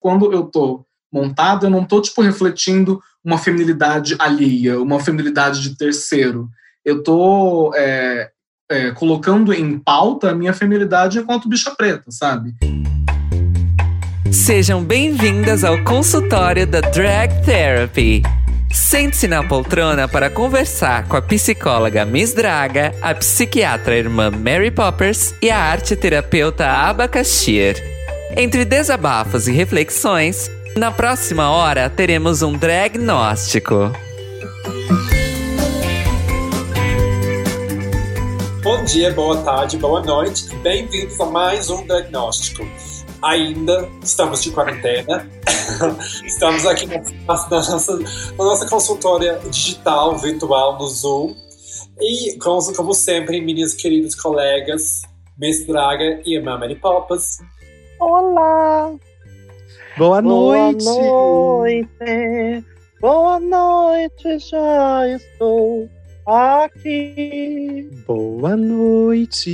quando eu tô montado, eu não tô, tipo, refletindo uma feminilidade alheia, uma feminilidade de terceiro. Eu tô é, é, colocando em pauta a minha feminilidade enquanto bicha preta, sabe? Sejam bem-vindas ao consultório da Drag Therapy. Sente-se na poltrona para conversar com a psicóloga Miss Draga, a psiquiatra irmã Mary Poppers e a arte terapeuta Abacaxir. Entre desabafos e reflexões, na próxima hora teremos um dragnóstico. Bom dia, boa tarde, boa noite. Bem-vindos a mais um diagnóstico. Ainda estamos de quarentena. estamos aqui na, na, nossa, na nossa digital, virtual, no Zoom. E, como, como sempre, minhas queridas colegas, Miss Draga e a Mamãe Popas. Olá! Boa noite! Boa noite! Boa noite, já estou aqui. Boa noite!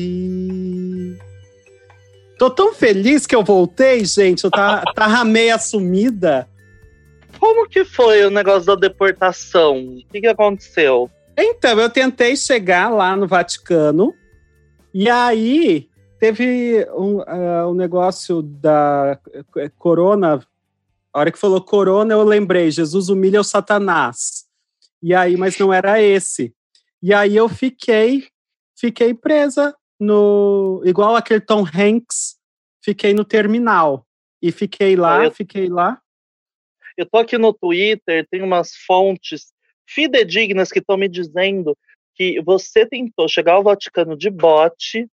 Tô tão feliz que eu voltei, gente. Eu tava, tava meio assumida. Como que foi o negócio da deportação? O que, que aconteceu? Então, eu tentei chegar lá no Vaticano. E aí, teve um, uh, um negócio da corona. A hora que falou corona, eu lembrei, Jesus humilha o Satanás. E aí, mas não era esse. E aí eu fiquei, fiquei presa no. Igual aquele Tom Hanks, fiquei no terminal. E fiquei lá, eu, fiquei lá. Eu tô aqui no Twitter, tem umas fontes fidedignas que estão me dizendo que você tentou chegar ao Vaticano de bote,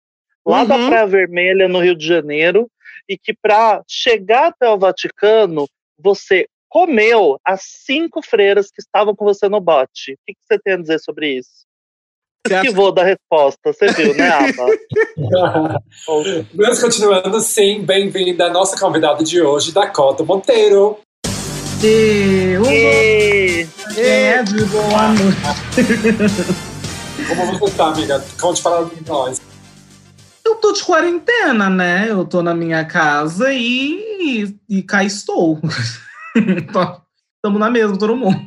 lá uhum. da Praia Vermelha, no Rio de Janeiro, e que para chegar até o Vaticano, você comeu as cinco freiras que estavam com você no bote. O que, que você tem a dizer sobre isso? que vou dar resposta, você viu, né, Aba? Mas continuando, sim, bem-vinda a nossa convidada de hoje, Dakota Monteiro. E, e, é de boa noite. Como você tá, amiga? Conte para nós. Eu tô de quarentena, né? Eu tô na minha casa e, e cá estou. Estamos na mesma, todo mundo.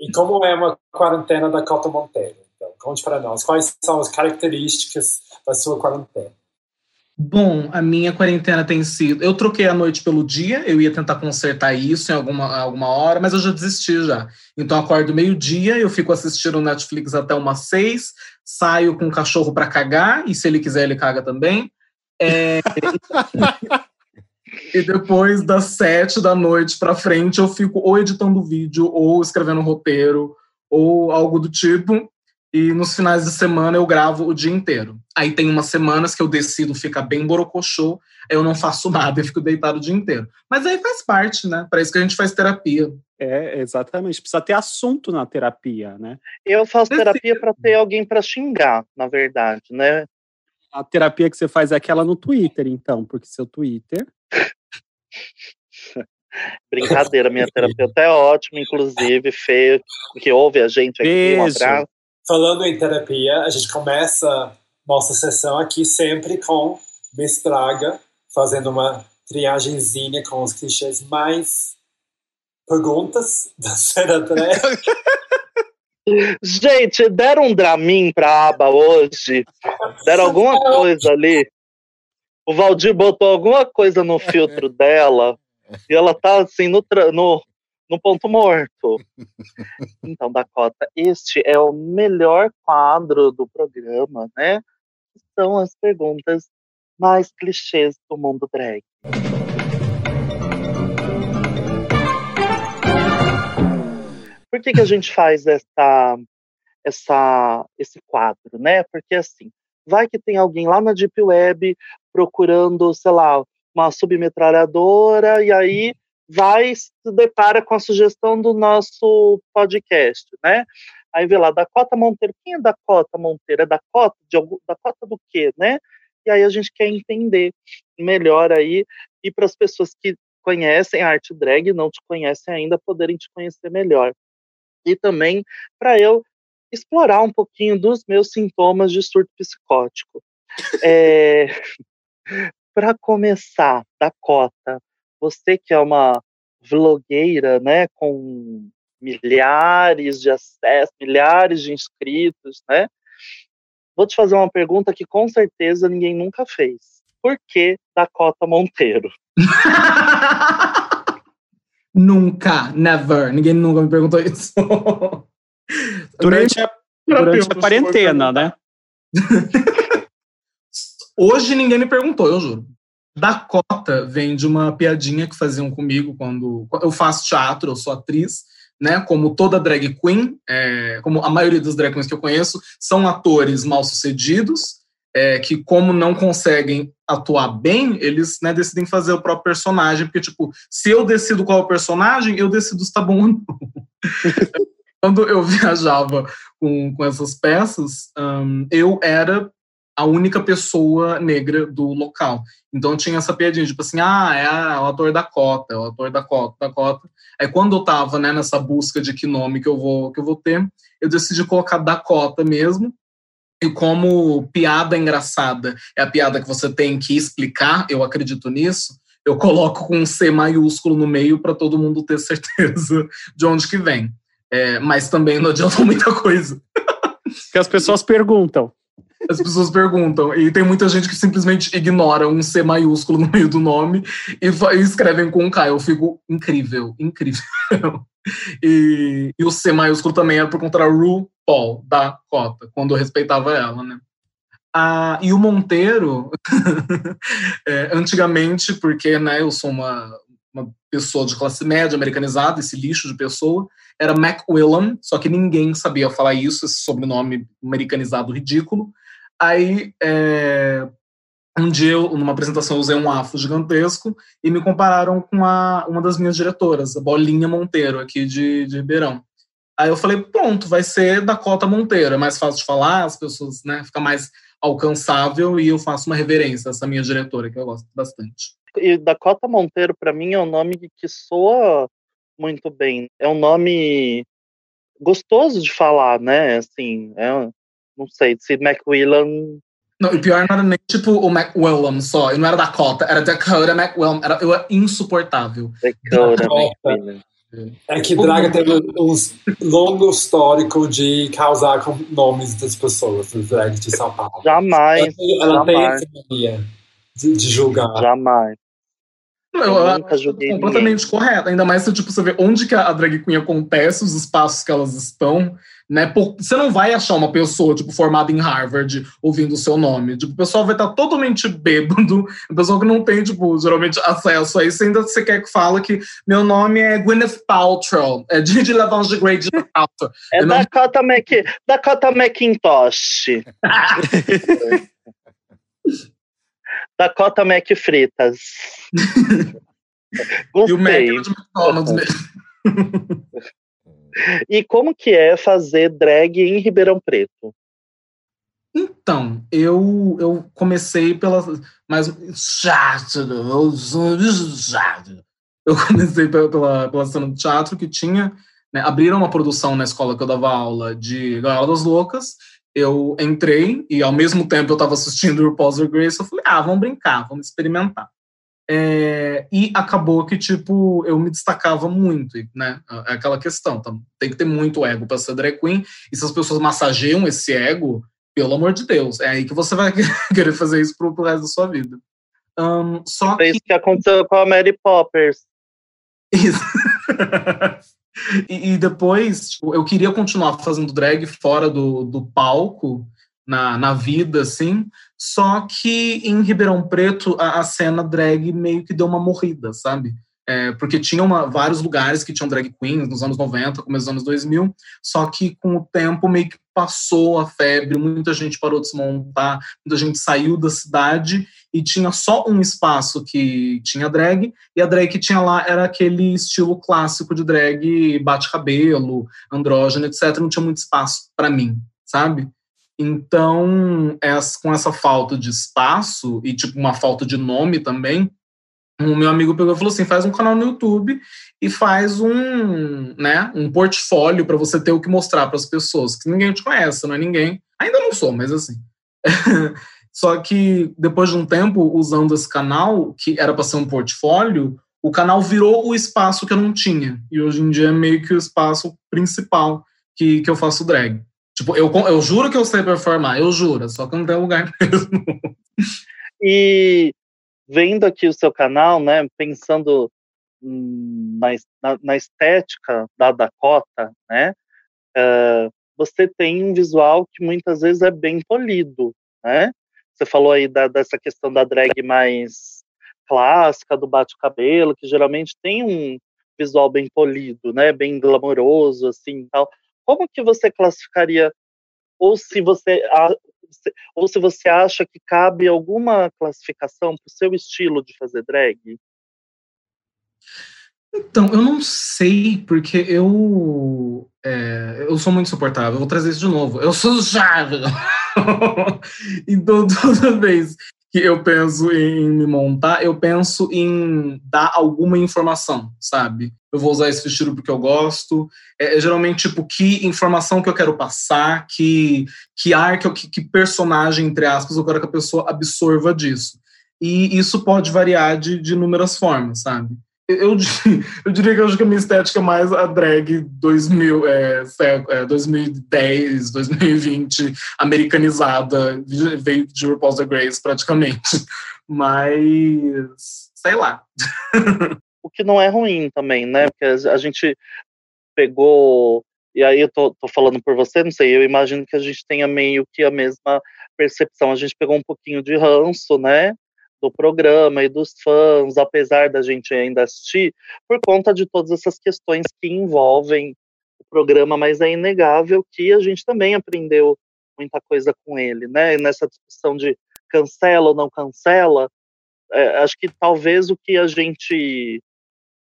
e como é uma quarentena da Cota Monteiro? Então, conte para nós. Quais são as características da sua quarentena? Bom, a minha quarentena tem sido. Eu troquei a noite pelo dia, eu ia tentar consertar isso em alguma, alguma hora, mas eu já desisti já. Então, acordo meio-dia, eu fico assistindo Netflix até umas seis, saio com o cachorro para cagar, e se ele quiser, ele caga também. É... e depois das sete da noite para frente, eu fico ou editando vídeo, ou escrevendo roteiro, ou algo do tipo e nos finais de semana eu gravo o dia inteiro. Aí tem umas semanas que eu decido ficar bem borocochô, eu não faço nada, eu fico deitado o dia inteiro. Mas aí faz parte, né? Para isso que a gente faz terapia. É, exatamente. Precisa ter assunto na terapia, né? Eu faço terapia para ter alguém para xingar, na verdade, né? A terapia que você faz é aquela no Twitter, então, porque seu Twitter. Brincadeira, minha terapeuta é ótima, inclusive, feio, que ouve a gente aqui. Beijo. Um abraço. Falando em terapia, a gente começa nossa sessão aqui sempre com Mestraga, fazendo uma triagemzinha com os clichês mais perguntas da cena drag. Gente, deram um Dramin pra aba hoje? Deram alguma coisa ali? O Valdir botou alguma coisa no filtro dela e ela tá assim no, no, no ponto morto. Então, Dakota, este é o melhor quadro do programa, né? São as perguntas mais clichês do mundo drag. Por que, que a gente faz essa, essa, esse quadro, né? Porque assim, vai que tem alguém lá na Deep Web procurando, sei lá, uma submetralhadora, e aí vai se depara com a sugestão do nosso podcast, né? Aí vê lá, Dakota Monteiro, quem é Dakota Monteiro? É Dakota? De algum, Dakota do quê, né? E aí a gente quer entender melhor aí, e para as pessoas que conhecem a arte drag e não te conhecem ainda, poderem te conhecer melhor. E também para eu explorar um pouquinho dos meus sintomas de surto psicótico. É... para começar, Dakota, você que é uma vlogueira, né, com milhares de acessos, milhares de inscritos, né? Vou te fazer uma pergunta que com certeza ninguém nunca fez. Por que Dakota Monteiro? nunca, never. Ninguém nunca me perguntou isso. durante a, durante a quarentena, né? Hoje ninguém me perguntou, eu juro. Dakota vem de uma piadinha que faziam comigo quando eu faço teatro, eu sou atriz, né? Como toda drag queen, é, como a maioria dos drag queens que eu conheço, são atores mal sucedidos, é, que como não conseguem atuar bem, eles né, decidem fazer o próprio personagem, porque tipo, se eu decido qual é o personagem, eu decido se tá bom ou não. Quando eu viajava com, com essas peças, um, eu era a única pessoa negra do local. Então tinha essa piadinha, tipo assim, ah, é, a, o ator da cota, é o ator da cota, da cota. Aí quando eu tava, né, nessa busca de que nome que eu vou, que eu vou ter, eu decidi colocar Dakota mesmo. E como piada engraçada é a piada que você tem que explicar, eu acredito nisso, eu coloco com um C maiúsculo no meio para todo mundo ter certeza de onde que vem. É, mas também não adianta muita coisa. Que as pessoas perguntam. As pessoas perguntam. E tem muita gente que simplesmente ignora um C maiúsculo no meio do nome e, e escrevem com um K. Eu fico incrível, incrível. E, e, o C maiúsculo também era por conta da RuPaul, da cota, quando eu respeitava ela, né? Ah, e o Monteiro, é, antigamente, porque né, eu sou uma, uma pessoa de classe média americanizada, esse lixo de pessoa, era McWillan, só que ninguém sabia falar isso, esse sobrenome americanizado ridículo. Aí, é, um dia, eu, numa apresentação, eu usei um afro gigantesco e me compararam com a, uma das minhas diretoras, a Bolinha Monteiro, aqui de, de Ribeirão. Aí eu falei, pronto, vai ser Dakota Monteiro, é mais fácil de falar, as pessoas, né, fica mais alcançável e eu faço uma reverência a essa minha diretora, que eu gosto bastante. E Dakota Monteiro, para mim, é um nome que soa muito bem. É um nome gostoso de falar, né? Assim, é, não sei, se McWillan. Não, e pior não era nem tipo o McWillan só, e não era Dakota, era Dakota McWillan, era, eu era insuportável. Dakota McWillan. É que Draga teve um longo histórico de causar com nomes das pessoas do drag de São Paulo. Jamais. Ela, jamais. tem essa mania de, de julgar. Jamais. Eu, Eu nunca julguei completamente correto. Ainda mais se tipo, você vê onde que a drag queen acontece, os espaços que elas estão, né? Por- você não vai achar uma pessoa, tipo, formada em Harvard ouvindo o seu nome. Tipo, o pessoal vai estar totalmente bêbado, o pessoal que não tem, tipo, geralmente acesso a isso. Ainda você quer que fala que meu nome é Gwyneth Paltrow, é Gigi Lavange Grey de Paltrow. É não- Dakota, Mac... Dakota Macintosh. Dakota Mac Fritas. E o Mac era de McDonald's mesmo. E como que é fazer drag em Ribeirão Preto? Então, eu, eu comecei pela. Mas. Eu comecei pela, pela, pela cena do teatro que tinha. Né, abriram uma produção na escola que eu dava aula de Gaiola das Loucas. Eu entrei e, ao mesmo tempo, eu estava assistindo o RuPaul's Drag Race. Eu falei, ah, vamos brincar, vamos experimentar. É, e acabou que, tipo, eu me destacava muito, né? É aquela questão, tá? tem que ter muito ego para ser drag queen. E se as pessoas massageiam esse ego, pelo amor de Deus, é aí que você vai querer fazer isso pro, pro resto da sua vida. Ahn, só Foi que. isso que aconteceu com a Mary Poppers. Isso. e, e depois, tipo, eu queria continuar fazendo drag fora do, do palco, na, na vida, assim. Só que em Ribeirão Preto, a, a cena drag meio que deu uma morrida, sabe? É, porque tinha uma, vários lugares que tinham drag queens nos anos 90, começo dos anos 2000, só que com o tempo meio que passou a febre, muita gente parou de se montar, muita gente saiu da cidade e tinha só um espaço que tinha drag, e a drag que tinha lá era aquele estilo clássico de drag, bate-cabelo, andrógeno, etc. Não tinha muito espaço para mim, sabe? Então, com essa falta de espaço e tipo uma falta de nome também, o meu amigo pegou e falou assim: faz um canal no YouTube e faz um, né, um portfólio para você ter o que mostrar para as pessoas, que ninguém te conhece, não é ninguém. Ainda não sou, mas assim. Só que depois de um tempo usando esse canal, que era para ser um portfólio, o canal virou o espaço que eu não tinha. E hoje em dia é meio que o espaço principal que, que eu faço drag. Tipo, eu, eu juro que eu sei performar, eu juro, só que não tem lugar mesmo. E vendo aqui o seu canal, né, pensando na, na, na estética da Dakota, né, uh, você tem um visual que muitas vezes é bem polido, né? Você falou aí da, dessa questão da drag mais clássica, do bate-cabelo, que geralmente tem um visual bem polido, né? Bem glamouroso, assim, tal. Como que você classificaria, ou se você, ou se você acha que cabe alguma classificação para o seu estilo de fazer drag? Então, eu não sei, porque eu é, eu sou muito suportável, vou trazer isso de novo. Eu sou chave! então, toda vez que eu penso em me montar, eu penso em dar alguma informação, sabe? Eu vou usar esse vestido porque eu gosto. É, é geralmente, tipo, que informação que eu quero passar, que, que ar, que, que personagem, entre aspas, eu quero que a pessoa absorva disso. E isso pode variar de, de inúmeras formas, sabe? Eu, eu diria que eu acho que a minha estética é mais a drag 2000, é, é, 2010, 2020, americanizada, veio de RuPaul's The Grace praticamente. Mas, sei lá. O que não é ruim também, né? Porque a gente pegou. E aí eu tô, tô falando por você, não sei, eu imagino que a gente tenha meio que a mesma percepção. A gente pegou um pouquinho de ranço, né? Do programa e dos fãs, apesar da gente ainda assistir, por conta de todas essas questões que envolvem o programa, mas é inegável que a gente também aprendeu muita coisa com ele, né? nessa discussão de cancela ou não cancela, é, acho que talvez o que a gente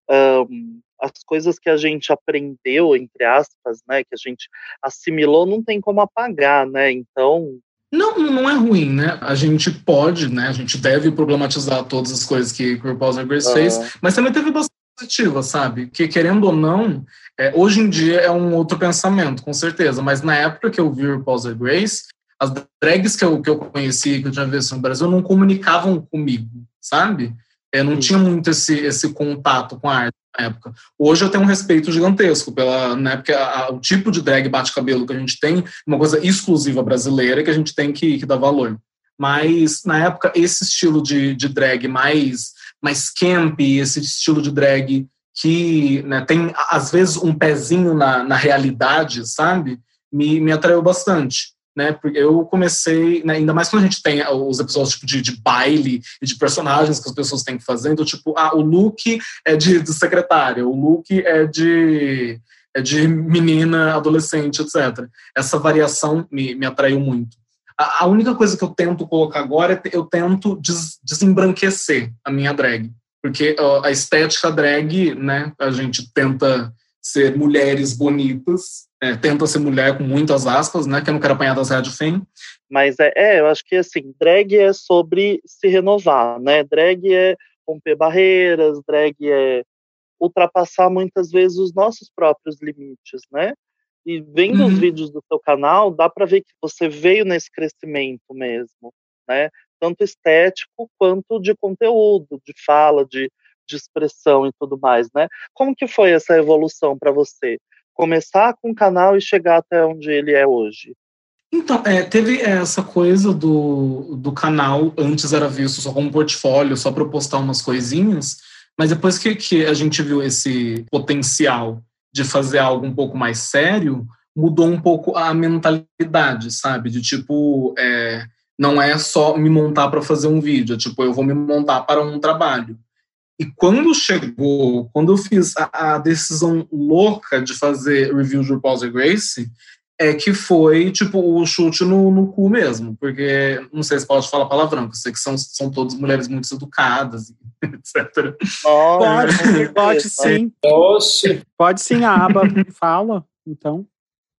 um, as coisas que a gente aprendeu entre aspas, né, que a gente assimilou, não tem como apagar, né? Então não, não é ruim, né? A gente pode, né? A gente deve problematizar todas as coisas que o RuPaul's Grace fez, mas também teve bastante positiva, sabe? Que querendo ou não, é, hoje em dia é um outro pensamento, com certeza. Mas na época que eu vi o RuPaul's Grace, as drags que eu, que eu conheci, que eu tinha visto no Brasil, não comunicavam comigo, sabe? Eu não tinha muito esse, esse contato com a arte na época. Hoje eu tenho um respeito gigantesco pela, né, porque a, a, o tipo de drag bate-cabelo que a gente tem, uma coisa exclusiva brasileira que a gente tem que, que dar valor. Mas na época esse estilo de, de drag mais mais camp, esse estilo de drag que né, tem às vezes um pezinho na, na realidade, sabe? Me, me atraiu bastante né? Porque eu comecei, né, ainda mais quando a gente tem os episódios tipo, de, de, baile e de personagens que as pessoas têm que fazer, então, tipo, ah, o look é de, de secretária, o look é de, é de menina, adolescente, etc. Essa variação me, me atraiu muito. A, a única coisa que eu tento colocar agora é eu tento des, desembranquecer a minha drag. Porque a estética drag, né, a gente tenta ser mulheres bonitas, é, tenta ser mulher com muitas aspas, né? Que eu não quero apanhar das rádio fem. Mas é, é, eu acho que assim, drag é sobre se renovar, né? Drag é romper barreiras, drag é ultrapassar muitas vezes os nossos próprios limites, né? E vendo uhum. os vídeos do seu canal, dá para ver que você veio nesse crescimento mesmo, né? Tanto estético quanto de conteúdo, de fala, de, de expressão e tudo mais, né? Como que foi essa evolução para você? começar com o canal e chegar até onde ele é hoje? Então, é, teve essa coisa do, do canal, antes era visto só como portfólio, só para postar umas coisinhas, mas depois que, que a gente viu esse potencial de fazer algo um pouco mais sério, mudou um pouco a mentalidade, sabe? De tipo, é, não é só me montar para fazer um vídeo, é tipo, eu vou me montar para um trabalho. E quando chegou, quando eu fiz a, a decisão louca de fazer review de RuPaul's Grace, é que foi, tipo, o chute no, no cu mesmo, porque não sei se pode falar palavrão, porque eu sei que são, são todas mulheres muito educadas, etc. Pode, pode sim. Oxe. Pode sim, a aba fala, então.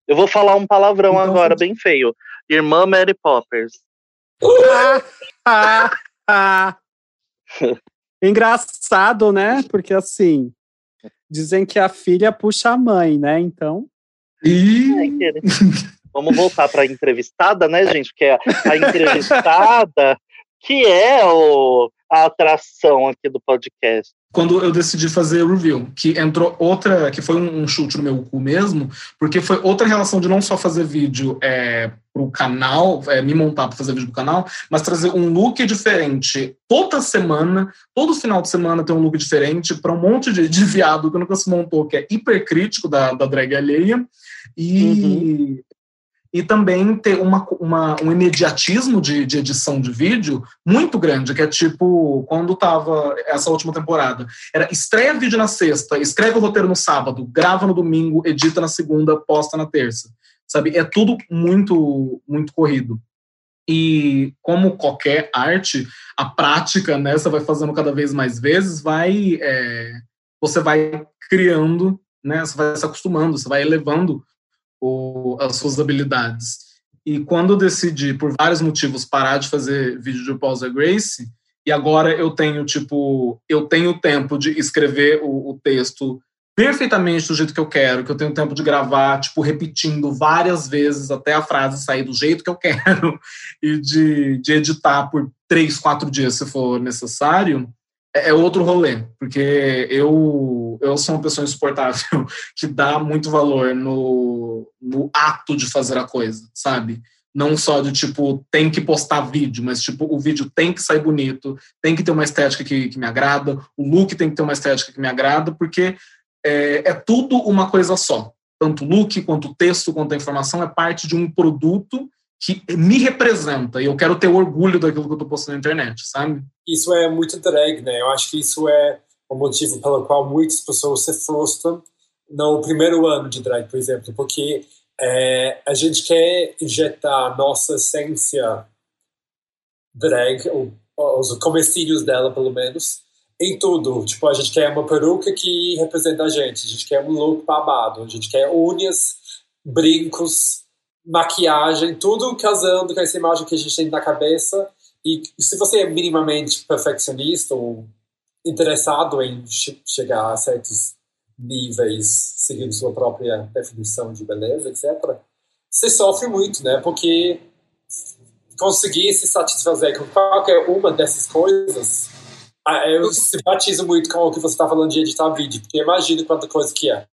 Eu vou falar um palavrão então, agora, bem feio. Irmã Mary Poppers. ah, ah, ah. Engraçado, né? Porque assim, dizem que a filha puxa a mãe, né? Então. Vamos voltar para a entrevistada, né, gente? Que é a entrevistada, que é o, a atração aqui do podcast? quando eu decidi fazer o review, que entrou outra, que foi um, chute no meu cu mesmo, porque foi outra relação de não só fazer vídeo é, para o canal, é, me montar para fazer vídeo pro canal, mas trazer um look diferente toda semana, todo final de semana tem um look diferente para um monte de, de viado que nunca se montou, que é hipercrítico da, da drag alheia, e uhum e também ter uma, uma, um imediatismo de, de, edição de vídeo muito grande, que é tipo, quando tava essa última temporada, era estreia vídeo na sexta, escreve o roteiro no sábado, grava no domingo, edita na segunda, posta na terça. Sabe? É tudo muito, muito corrido. E como qualquer arte, a prática, né, você vai fazendo cada vez mais vezes, vai é, você vai criando, né, você vai se acostumando, você vai elevando o, as suas habilidades. E quando eu decidi, por vários motivos, parar de fazer vídeo de Paul's Grace, e agora eu tenho, tipo, eu tenho tempo de escrever o, o, texto perfeitamente do jeito que eu quero, que eu tenho tempo de gravar, tipo, repetindo várias vezes até a frase sair do jeito que eu quero, e de, de editar por três, quatro dias, se for necessário, é, é outro rolê, porque eu, eu sou uma pessoa insuportável que dá muito valor no, no ato de fazer a coisa, sabe? Não só de tipo, tem que postar vídeo, mas tipo, o vídeo tem que sair bonito, tem que ter uma estética que, que me agrada, o look tem que ter uma estética que me agrada, porque é, é tudo uma coisa só. Tanto o look, quanto o texto, quanto a informação é parte de um produto que me representa e eu quero ter orgulho daquilo que eu tô postando na internet, sabe? Isso é muito drag, né? Eu acho que isso é o motivo pelo qual muitas pessoas se frustram no primeiro ano de drag, por exemplo, porque é, a gente quer injetar nossa essência drag, ou, os comecinhos dela, pelo menos, em tudo. Tipo, a gente quer uma peruca que representa a gente, a gente quer um look babado, a gente quer unhas, brincos, maquiagem, tudo casando com essa imagem que a gente tem na cabeça. E se você é minimamente perfeccionista ou interessado em che chegar a certos níveis, seguindo sua própria definição de beleza, etc., você sofre muito, né? Porque conseguir se satisfazer com qualquer uma dessas coisas, eu simpatizo muito com o que você está falando de editar vídeo, porque imagino quanta coisa que é.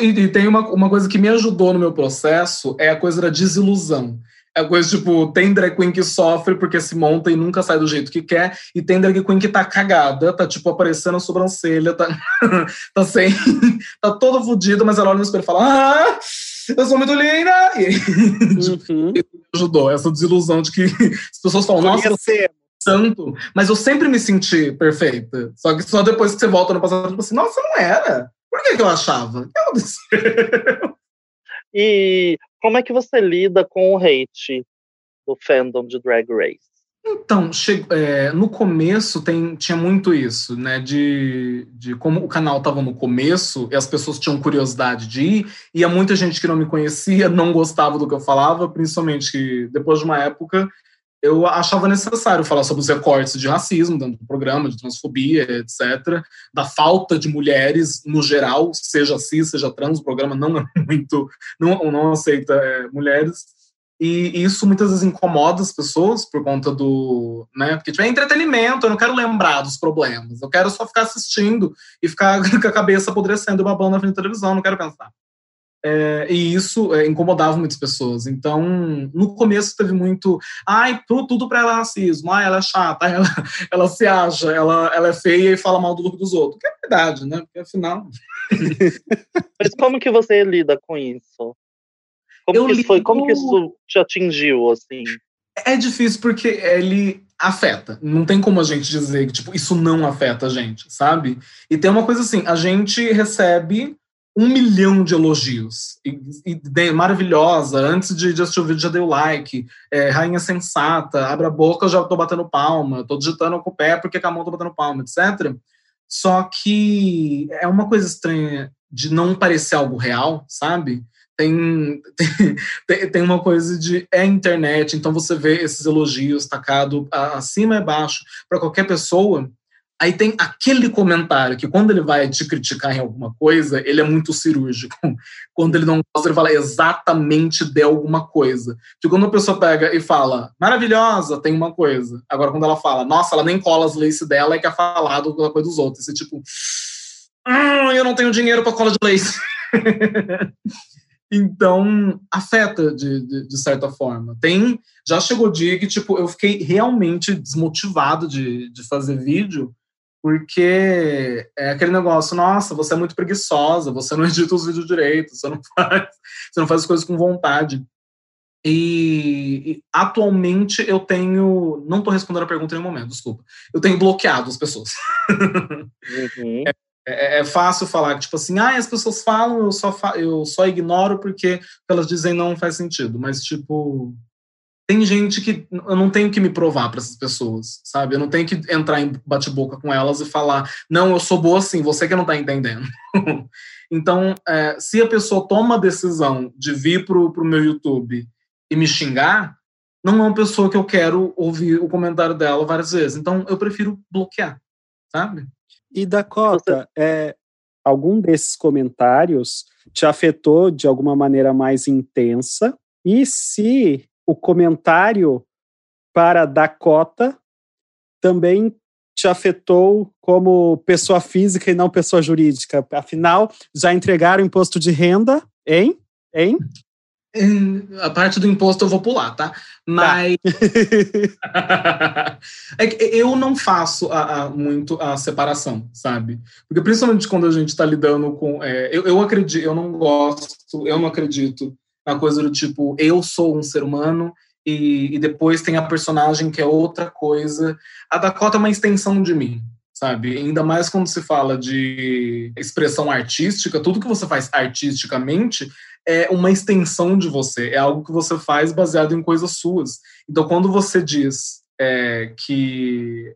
E, e, tem uma, uma coisa que me ajudou no meu processo, é a coisa da desilusão. É a coisa, tipo, tem drag queen que sofre porque se monta e nunca sai do jeito que quer, e tem drag queen que tá cagada, tá, tipo, aparecendo a sobrancelha, tá, tá sem... tá toda fodida, mas ela olha no espelho e fala, ah, eu sou muito linda! E uhum. me ajudou, essa desilusão de que as pessoas falam, nossa, você tanto, mas eu sempre me senti perfeita. Só que só depois que você volta no passado, tipo assim, nossa, não era. Por que, que eu achava? Aconteceu? E como é que você lida com o hate do fandom de Drag Race? Então, é, no começo tem, tinha muito isso, né? De, de como o canal estava no começo e as pessoas tinham curiosidade de ir, e muita gente que não me conhecia, não gostava do que eu falava, principalmente depois de uma época eu achava necessário falar sobre os recortes de racismo dentro do programa, de transfobia, etc., da falta de mulheres no geral, seja cis, seja trans, o programa não é muito, não, não aceita é, mulheres, e isso muitas vezes incomoda as pessoas por conta do, né, porque tipo, é entretenimento, eu não quero lembrar dos problemas, eu quero só ficar assistindo e ficar com a cabeça apodrecendo e babando na frente da televisão, não quero pensar. É, e isso é, incomodava muitas pessoas. Então, no começo teve muito, ai, tudo, tudo para ela é racismo, ai, ela é chata, ela, ela se acha, ela, ela é feia e fala mal do look dos outros. Que é verdade, né? Porque afinal. Mas como que você lida com isso? Como, que, lido... foi, como que isso te atingiu, assim? É difícil porque ele afeta. Não tem como a gente dizer que, tipo, isso não afeta a gente, sabe? E tem uma coisa assim, a gente recebe um milhão de elogios. E, e, maravilhosa, antes de, de assistir o vídeo já deu like, é, rainha sensata, abre a boca, já tô batendo palma, tô digitando com o pé porque com a mão tô batendo palma, etc. Só que é uma coisa estranha de não parecer algo real, sabe? Tem, tem, tem uma coisa de é internet, então você vê esses elogios tacados acima e abaixo para qualquer pessoa, Aí tem aquele comentário que, quando ele vai te criticar em alguma coisa, ele é muito cirúrgico. Quando ele não gosta, ele fala exatamente de alguma coisa. Porque quando a pessoa pega e fala, maravilhosa, tem uma coisa. Agora, quando ela fala, nossa, ela nem cola as lace dela, é que é falado da coisa dos outros. Esse tipo, hum, eu não tenho dinheiro para cola de lace. Então, afeta de, de, de, certa forma. Tem, já chegou o dia que, tipo, eu fiquei realmente desmotivado de, de fazer vídeo, porque é aquele negócio, nossa, você é muito preguiçosa, você não edita os vídeos direito, você não faz, você não faz as coisas com vontade. E, e atualmente eu tenho, não estou respondendo a pergunta em nenhum momento, desculpa. Eu tenho bloqueado as pessoas. Uhum. É, é, é, fácil falar que, tipo assim, ah, as pessoas falam, eu só, fa eu só ignoro porque elas dizem não faz sentido. Mas, tipo, tem gente que eu não tenho que me provar para essas pessoas, sabe? Eu não tenho que entrar em bate-boca com elas e falar, não, eu sou boa assim, você que não tá entendendo. então, é, se a pessoa toma a decisão de vir pro, pro meu YouTube e me xingar, não é uma pessoa que eu quero ouvir o comentário dela várias vezes. Então, eu prefiro bloquear, sabe? E Dakota, é, algum desses comentários te afetou de alguma maneira mais intensa? E se o comentário para Dakota também te afetou como pessoa física e não pessoa jurídica? Afinal, já entregaram o imposto de renda, hein? Hein? A parte do imposto eu vou pular, tá? Mas tá. é que eu não faço a, a, muito a separação, sabe? Porque principalmente quando a gente está lidando com, é, eu, eu acredito, eu não gosto, eu não acredito na coisa do tipo eu sou um ser humano e, e depois tem a personagem que é outra coisa. A Dakota é uma extensão de mim, sabe? Ainda mais quando se fala de expressão artística, tudo que você faz artisticamente é uma extensão de você, é algo que você faz baseado em coisas suas. Então, quando você diz é, que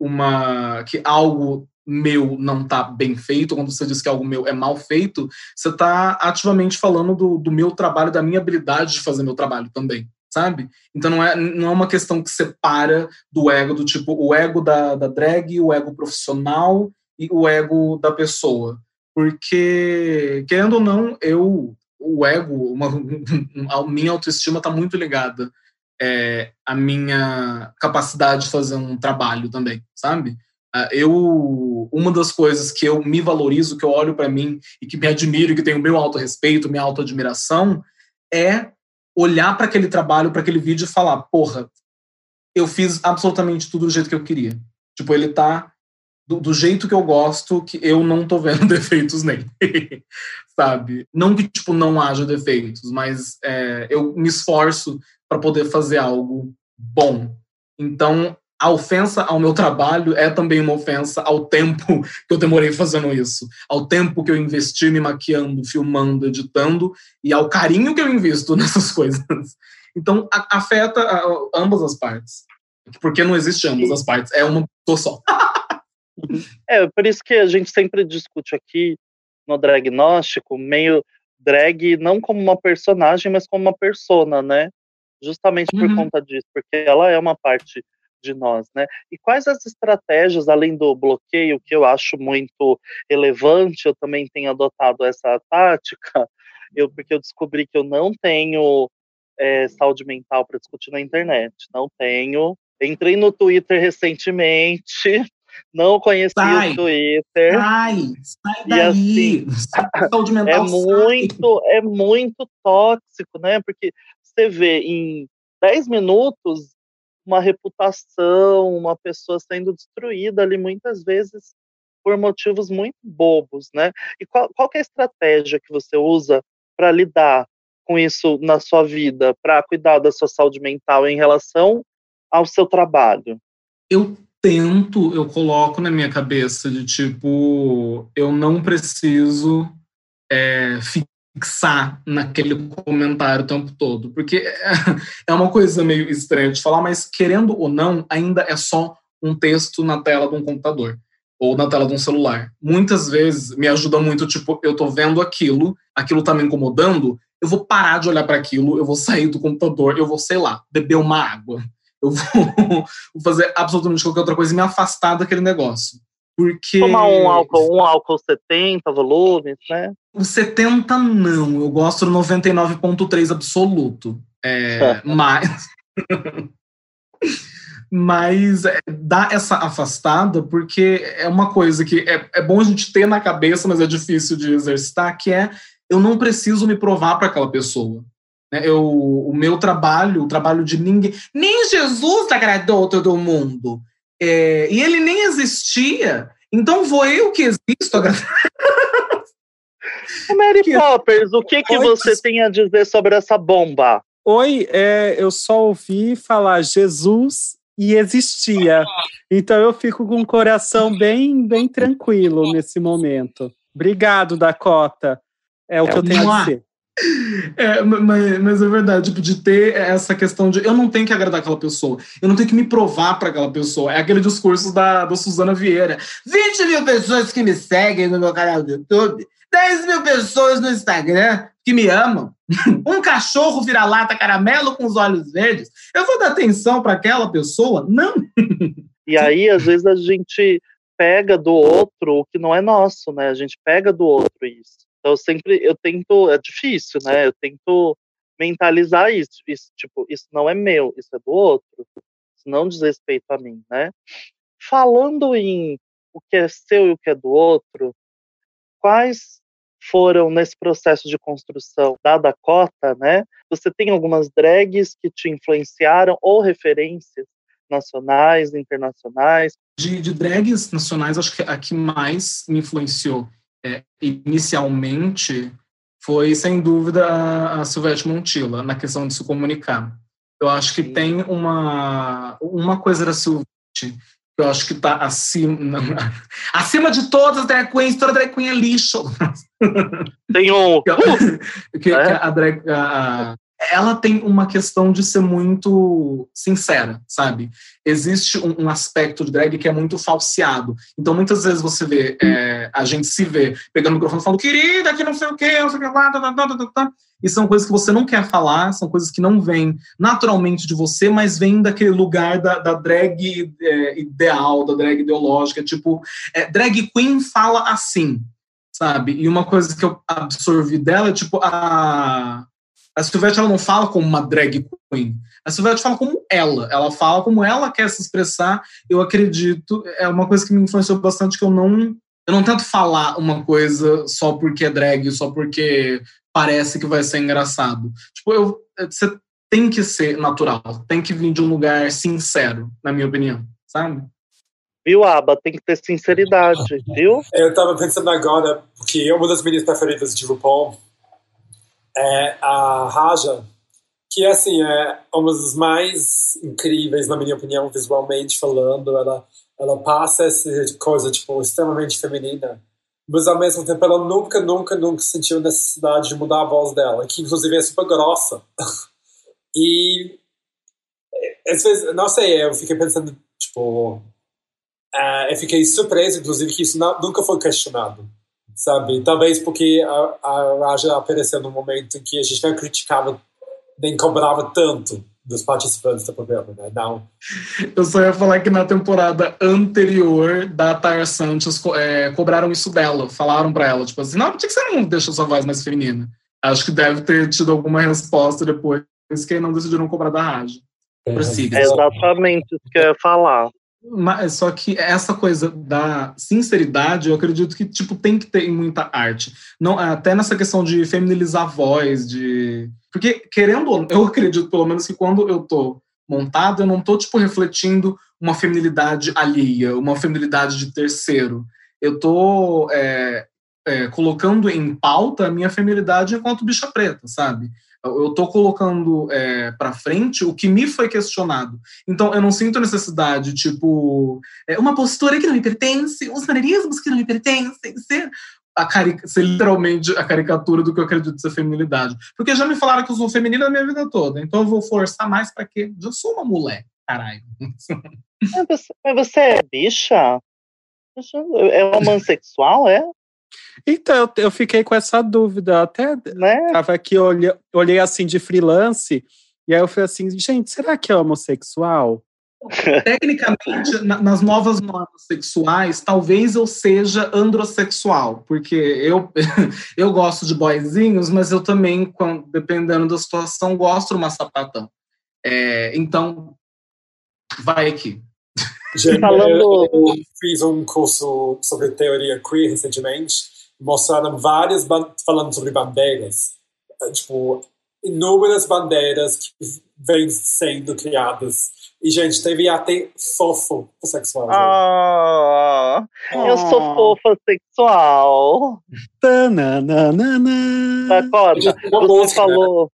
uma que algo meu não está bem feito, quando você diz que algo meu é mal feito, você está ativamente falando do, do meu trabalho, da minha habilidade de fazer meu trabalho também, sabe? Então não é, não é uma questão que separa do ego, do tipo o ego da, da drag, o ego profissional e o ego da pessoa. Porque, querendo ou não, eu o ego, uma, a minha autoestima está muito ligada é, à minha capacidade de fazer um trabalho também, sabe? Ah, eu uma das coisas que eu me valorizo, que eu olho para mim e que me admiro, que tenho meu auto respeito, minha auto admiração, é olhar para aquele trabalho, para aquele vídeo e falar, porra, eu fiz absolutamente tudo do jeito que eu queria. Tipo, ele tá do, do, jeito que eu gosto, que eu não tô vendo defeitos nele, sabe? Não que, tipo, não haja defeitos, mas é, eu me esforço para poder fazer algo bom. Então, a ofensa ao meu trabalho é também uma ofensa ao tempo que eu demorei fazendo isso, ao tempo que eu investi me maquiando, filmando, editando e ao carinho que eu invisto nessas coisas. Então, afeta ambas as partes. Porque não existe ambas as partes, é uma pessoa só. É, por isso que a gente sempre discute aqui no Dragnóstico, meio drag não como uma personagem, mas como uma persona, né? Justamente por uhum. conta disso, porque ela é uma parte de nós, né? E quais as estratégias, além do bloqueio, que eu acho muito relevante, eu também tenho adotado essa tática, eu, porque eu descobri que eu não tenho é, saúde mental para discutir na internet, não tenho. Entrei no Twitter recentemente, não conhecia sai, o Twitter. Sai, sai daí. Assim, mental, é muito, é muito tóxico, né? Porque você vê em 10 minutos uma reputação, uma pessoa sendo destruída ali muitas vezes por motivos muito bobos, né? E qual, qual é a estratégia que você usa para lidar com isso na sua vida, para cuidar da sua saúde mental em relação ao seu trabalho? Eu tento, eu coloco na minha cabeça de tipo, eu não preciso é, fixar naquele comentário o tempo todo, porque é, é uma coisa meio estranha de falar, mas querendo ou não, ainda é só um texto na tela de um computador ou na tela de um celular. Muitas vezes me ajuda muito, tipo, eu tô vendo aquilo, aquilo tá me incomodando, eu vou parar de olhar para aquilo, eu vou sair do computador, eu vou, sei lá, beber uma água Eu vou, vou fazer absolutamente qualquer outra coisa e me afastar daquele negócio. Porque. Tomar um álcool, um álcool 70 volumes, né? O 70 não, eu gosto do 99,3 absoluto. É, mas. mas é, dá essa afastada porque é uma coisa que é, é bom a gente ter na cabeça, mas é difícil de exercitar, que é eu não preciso me provar para aquela pessoa. Né? Eu, o meu trabalho, o trabalho de ninguém. Nem Jesus agradou todo mundo. É, e ele nem existia. Então vou eu que existo. Mary Poppers, o que, que você tem a dizer sobre essa bomba? Oi, é, eu só ouvi falar Jesus e existia. Então eu fico com o coração bem, bem tranquilo nesse momento. Obrigado, Dakota. É o é que eu tenho a dizer. É, mas, mas, é verdade, tipo, de ter essa questão de eu não tenho que agradar aquela pessoa, eu não tenho que me provar para aquela pessoa. É aquele discurso da, da Suzana Vieira: 20 mil pessoas que me seguem no meu canal do YouTube, 10 mil pessoas no Instagram que me amam, um cachorro vira-lata caramelo com os olhos verdes. Eu vou dar atenção para aquela pessoa? Não. E aí, às vezes, a gente pega do outro o que não é nosso, né? A gente pega do outro isso. Então, eu sempre, eu tento, é difícil, né? Eu tento mentalizar isso, isso, tipo, isso não é meu, isso é do outro, isso não diz respeito a mim, né? Falando em o que é seu e o que é do outro, quais foram nesse processo de construção da Dakota, né? Você tem algumas drags que te influenciaram ou referências nacionais, internacionais? De, de drags nacionais, acho que a que mais me influenciou é, inicialmente foi, sem dúvida, a, Silvete Montilla, na questão de se comunicar. Eu acho que Sim. tem uma, uma coisa da Silvete que eu acho que está acima, acima de todas as drag queens, toda drag queen é lixo. Tem um... que, que é? a drag, a, ela tem uma questão de ser muito sincera, sabe? Existe um, um, aspecto de drag que é muito falseado. Então, muitas vezes você vê, é, a gente se vê pegando o microfone e falando, querida, que não sei o quê, não sei o que lá, tá, tá, tá, tá, tá. E são coisas que você não quer falar, são coisas que não vêm naturalmente de você, mas vêm daquele lugar da, da drag é, ideal, da drag ideológica. Tipo, é, drag queen fala assim, sabe? E uma coisa que eu absorvi dela é, tipo, a a Silvete ela não fala como uma drag queen. A Silvete fala como ela. Ela fala como ela quer se expressar. Eu acredito. É uma coisa que me influenciou bastante que eu não eu não tento falar uma coisa só porque é drag, só porque parece que vai ser engraçado. Tipo, eu, você tem que ser natural, tem que vir de um lugar sincero, na minha opinião, sabe? Viu, Aba? Tem que ter sinceridade, viu? Eu tava pensando agora, porque uma das minhas preferidas de RuPaul é a Raja, que assim é uma das mais incríveis, na minha opinião, visualmente falando. Ela, ela passa essa coisa tipo extremamente feminina, mas ao mesmo tempo ela nunca, nunca, nunca sentiu necessidade de mudar a voz dela, que inclusive é super grossa. e às vezes, não sei, eu fiquei pensando, tipo, uh, eu fiquei surpreso, inclusive, que isso não, nunca foi questionado sabe? Talvez porque a, a Raja apareceu num momento em que a gente não criticava nem cobrava tanto dos participantes do programa, né? Não. Eu só ia falar que na temporada anterior da Tara Santos é, cobraram isso dela, falaram para ela, tipo assim, não, por que você não deixa sua voz mais feminina? Acho que deve ter tido alguma resposta depois que não decidiram cobrar da Raja. É, exatamente isso que eu ia falar. Mas, só que essa coisa da sinceridade, eu acredito que tipo tem que ter em muita arte. Não, até nessa questão de feminilizar a voz, de porque querendo, eu acredito pelo menos que quando eu tô montado, eu não tô tipo refletindo uma feminilidade alheia, uma feminilidade de terceiro. Eu tô é, é, colocando em pauta a minha feminilidade enquanto bicha preta, sabe? Eu estou colocando é, para frente o que me foi questionado. Então, eu não sinto necessidade, tipo, é, uma postura que não me pertence, os maneirismos que não me pertencem, ser, a ser literalmente a caricatura do que eu acredito ser feminilidade. Porque já me falaram que eu sou feminina a minha vida toda, então eu vou forçar mais para quê? Eu sou uma mulher, caralho. Mas você, você é bicha? É homossexual, é? Então, eu fiquei com essa dúvida. Até né? tava aqui, olhei, olhei assim de freelance. E aí eu falei assim, gente, será que é homossexual? Tecnicamente, na, nas novas normas sexuais, talvez eu seja androssexual, porque eu, eu gosto de boyzinhos, mas eu também, quando, dependendo da situação, gosto de uma sapatão. É, então, vai aqui. Gente, Falando... eu fiz um curso sobre teoria queer recentemente, mostraram várias, falando sobre bandeiras, tipo, inúmeras bandeiras que vêm sendo criadas. E, gente, teve até fofo sexual. Ah, eu sou ah. fofa sexual. Dakota, você falou,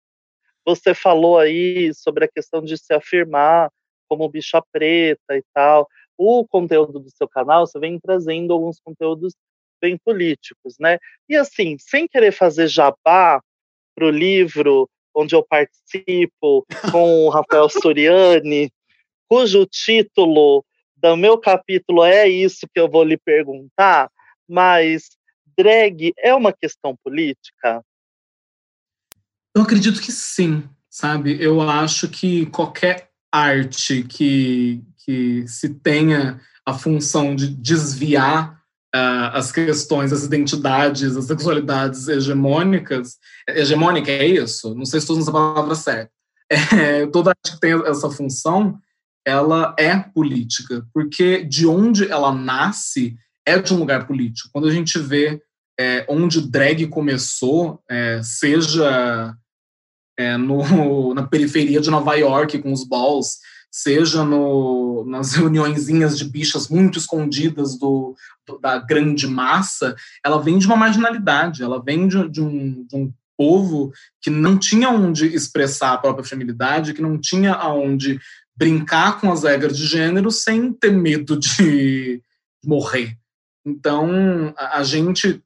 você falou aí sobre a questão de se afirmar como bicha preta e tal. O conteúdo do seu canal, você vem trazendo alguns conteúdos bem políticos, né? E assim, sem querer fazer jabá pro livro onde eu participo com o Rafael Soriani, cujo título do meu capítulo é isso que eu vou lhe perguntar, mas drag é uma questão política? Eu acredito que sim, sabe? Eu acho que qualquer arte que, que se tenha a função de desviar uh, as questões, as identidades, as sexualidades hegemônicas, hegemônica é isso? Não sei se estou usando essa palavra certa. É, toda arte que tem essa função, ela é política, porque de onde ela nasce é de um lugar político. Quando a gente vê é, onde drag começou, é, seja é, no, na periferia de Nova York com os balls, seja no, nas reuniõezinhas de bichas muito escondidas do, do, da grande massa, ela vem de uma marginalidade, ela vem de, de, um, de um povo que não tinha onde expressar a própria feminilidade, que não tinha aonde brincar com as regras de gênero sem ter medo de morrer. Então, a, a gente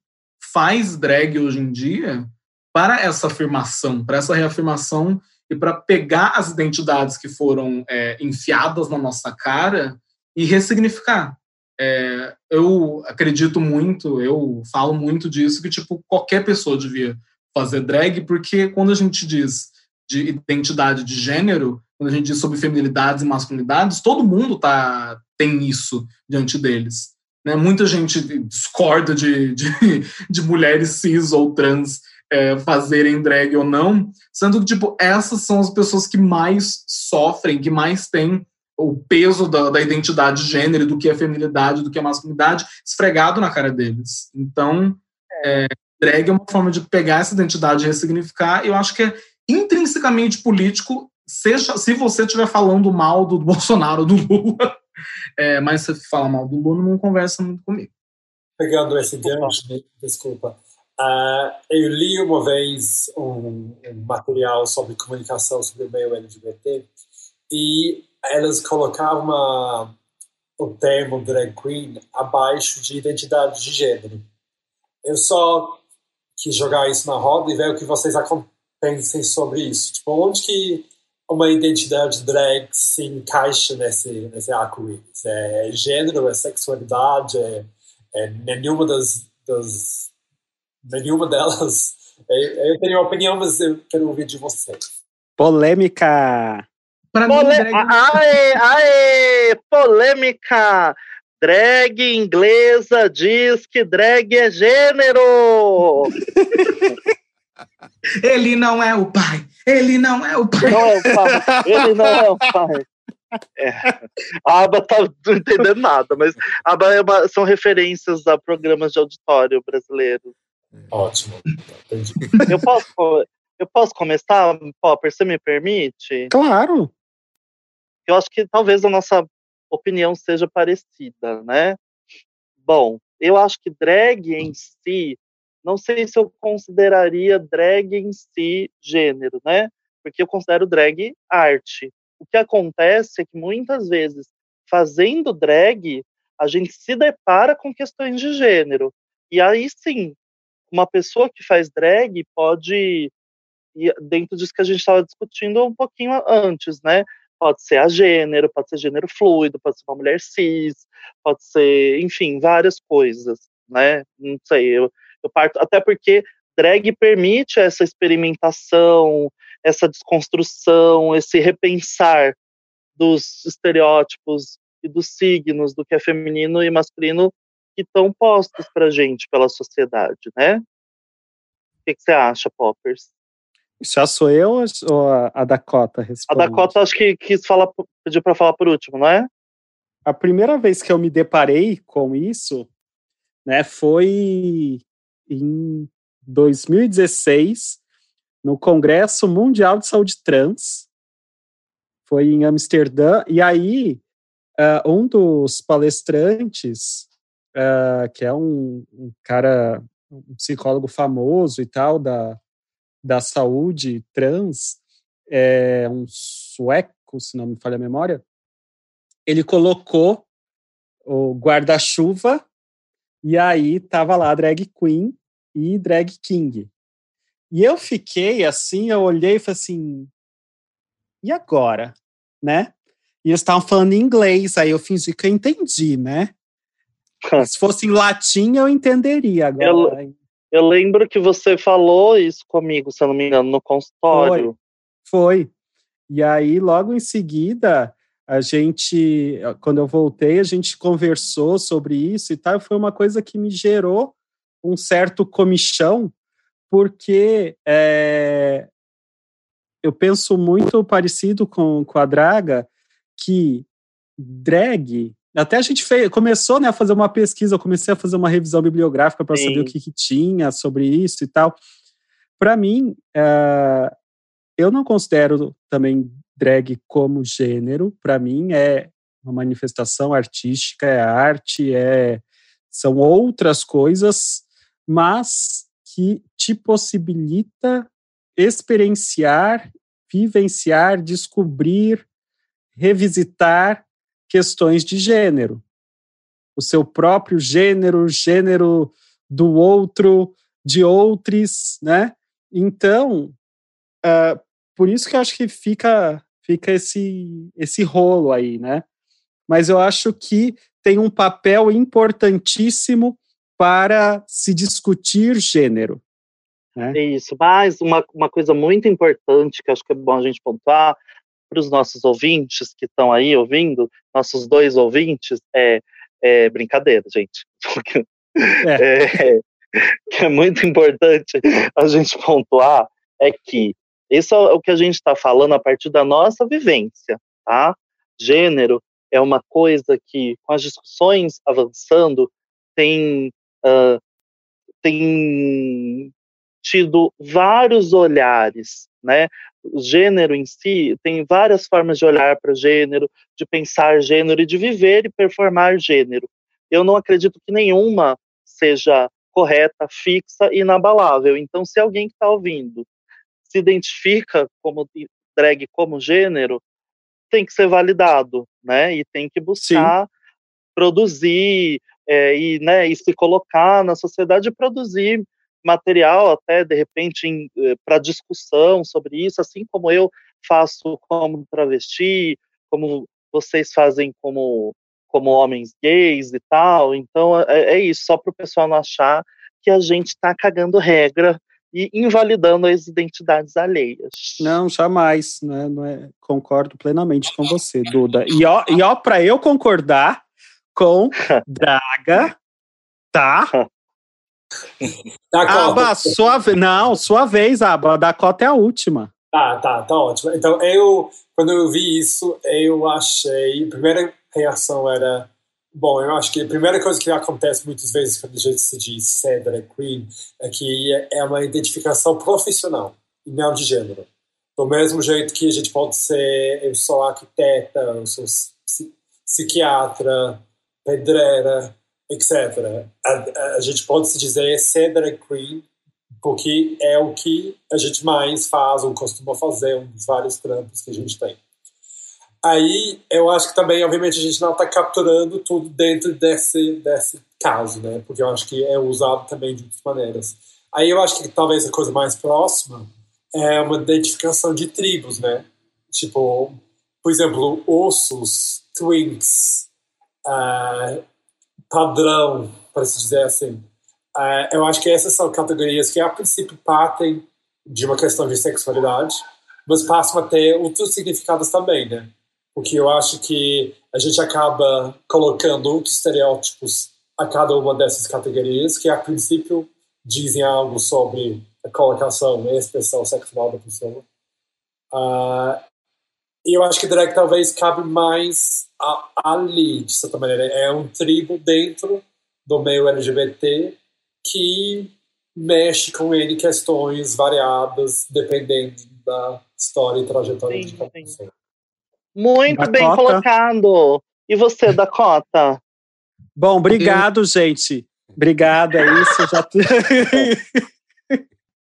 faz drag hoje em dia para essa afirmação, para essa reafirmação e para pegar as identidades que foram é, enfiadas na nossa cara e ressignificar. É, eu acredito muito, eu falo muito disso, que tipo qualquer pessoa devia fazer drag, porque quando a gente diz de identidade de gênero, quando a gente diz sobre feminilidades e masculinidades, todo mundo tá, tem isso diante deles. Né? Muita gente discorda de, de, de mulheres cis ou trans é, fazerem drag ou não, sendo que, tipo, essas são as pessoas que mais sofrem, que mais têm o peso da, da identidade de gênero, do que é feminilidade, do que é masculinidade, esfregado na cara deles. Então, é, drag é uma forma de pegar essa identidade e ressignificar, e eu acho que é intrinsecamente político, seja, se você estiver falando mal do, do Bolsonaro, do Lula, é, mas se você fala mal do Lula, não conversa muito comigo. Pegando esse gancho, desculpa, Uh, eu li uma vez um, um, material sobre comunicação sobre o meio LGBT e elas colocavam uma, o termo drag queen abaixo de identidade de gênero. Eu só quis jogar isso na roda e ver o que vocês pensem sobre isso. Tipo, onde que uma identidade drag se encaixa nesse, nesse arco-íris? É gênero, é sexualidade, é, é nenhuma das, das nenhuma delas. Eu tenho uma opinião, mas eu quero ouvir de vocês. Polêmica! Pra Pole... mim, drag... Aê, aê! Polêmica! Drag inglesa diz que drag é gênero! Ele não é o pai! Ele não é o pai! Não é o pai! Ele não é o pai! É. A aba tá não entendendo nada, mas aba é uma, são referências a programas de auditório brasileiros. Ótimo. Entendi. Eu posso, eu posso começar, Popper? Você me permite? Claro. Eu acho que talvez a nossa opinião seja parecida, né? Bom, eu acho que drag em si, não sei se eu consideraria drag em si gênero, né? Porque eu considero drag arte. O que acontece é que muitas vezes, fazendo drag, a gente se depara com questões de gênero. E aí sim, uma pessoa que faz drag pode, dentro disso que a gente estava discutindo um pouquinho antes, né? Pode ser a gênero, pode ser gênero fluido, pode ser uma mulher cis, pode ser, enfim, várias coisas, né? Não sei, eu, eu parto, até porque drag permite essa experimentação, essa desconstrução, esse repensar dos estereótipos e dos signos do que é feminino e masculino que estão postos para gente pela sociedade, né? O que, que você acha, Poppers? Já sou eu ou a Dakota responde? A Dakota acho que quis falar, pediu para falar por último, não é? A primeira vez que eu me deparei com isso, né, foi em 2016, no Congresso Mundial de Saúde Trans, foi em Amsterdã, e aí uh, um dos palestrantes, uh, que é um, um, cara, um psicólogo famoso e tal, da, da saúde trans, é um sueco, se não me falha a memória, ele colocou o guarda-chuva e aí tava lá drag queen e drag king. E eu fiquei assim, eu olhei e falei assim, e agora, né? E eles estavam falando em inglês, aí eu fingi que eu entendi, né? Se fosse em latim, eu entenderia agora. Eu, eu, lembro que você falou isso comigo, se eu não me engano, no consultório. Foi. Foi. E aí, logo em seguida, a gente, quando eu voltei, a gente conversou sobre isso e tal. Foi uma coisa que me gerou um certo comichão, porque é, eu penso muito parecido com, com a Draga, que drag. Até a gente fez, começou né, a fazer uma pesquisa, eu comecei a fazer uma revisão bibliográfica para saber o que, que, tinha sobre isso e tal. Para mim, uh, eu não considero também drag como gênero. Para mim, é uma manifestação artística, é arte, é são outras coisas, mas que te possibilita experienciar, vivenciar, descobrir, revisitar questões de gênero. O seu próprio gênero, gênero do outro, de outros, né? Então, uh, por isso que eu acho que fica, fica esse, esse rolo aí, né? Mas eu acho que tem um papel importantíssimo para se discutir gênero. Né? É isso, mas uma, uma coisa muito importante que acho que é bom a gente pontuar para os nossos ouvintes que estão aí ouvindo, nossos dois ouvintes, é, é brincadeira, gente. É. é. que é muito importante a gente pontuar é que isso é o que a gente está falando a partir da nossa vivência, tá? Gênero é uma coisa que, com as discussões avançando, tem, uh, tem tido vários olhares, né? Gênero em si tem várias formas de olhar para o gênero, de pensar gênero e de viver e performar gênero. Eu não acredito que nenhuma seja correta, fixa e inabalável. Então, se alguém que está ouvindo se identifica como drag como gênero, tem que ser validado, né? E tem que buscar Sim. produzir é, e, né, e se colocar na sociedade e produzir material até de repente eh, para discussão sobre isso, assim como eu faço como travesti, como vocês fazem como como homens gays e tal. Então é, é isso, só para o pessoal não achar que a gente está cagando regra e invalidando as identidades alheias. Não, jamais, né? Não é, concordo plenamente com você, Duda. E ó, e ó para eu concordar com Draga, tá? Aba, sua vez. Não, sua vez, Aba. A Dakota é a última. Tá, tá, tá ótimo. Então, eu, quando eu vi isso, eu achei. A primeira reação era. Bom, eu acho que a primeira coisa que acontece muitas vezes quando a gente se diz ser drag queen é que é uma identificação profissional e não de gênero. Do mesmo jeito que a gente pode ser, eu sou arquiteta, eu sou psiquiatra, pedreira, etc. A, a, gente pode se dizer ser queen porque é o que a gente mais faz ou costuma fazer, um dos vários trampos que a gente tem. Aí eu acho que também, obviamente, a gente não está capturando tudo dentro desse, desse caso, né? Porque eu acho que é usado também de outras maneiras. Aí eu acho que talvez a coisa mais próxima é uma identificação de tribos, né? Tipo, por exemplo, ossos, twinks, uh, padrão, para se dizer assim. Uh, eu acho que essas são categorias que, a princípio, partem de uma questão de sexualidade, mas passam a ter outros significados também, né? Porque eu acho que a gente acaba colocando outros estereótipos a cada uma dessas categorias que, a princípio, dizem algo sobre a colocação e a expressão sexual da pessoa. Uh, e eu acho que drag talvez cabe mais a, ali, de certa maneira. É um tribo dentro do meio LGBT que mexe com ele questões variadas, dependendo da história e trajetória sim, de cada pessoa. Muito Dakota. bem colocado. E você, Dakota? Bom, obrigado, eu... gente. Obrigado, é isso. Já...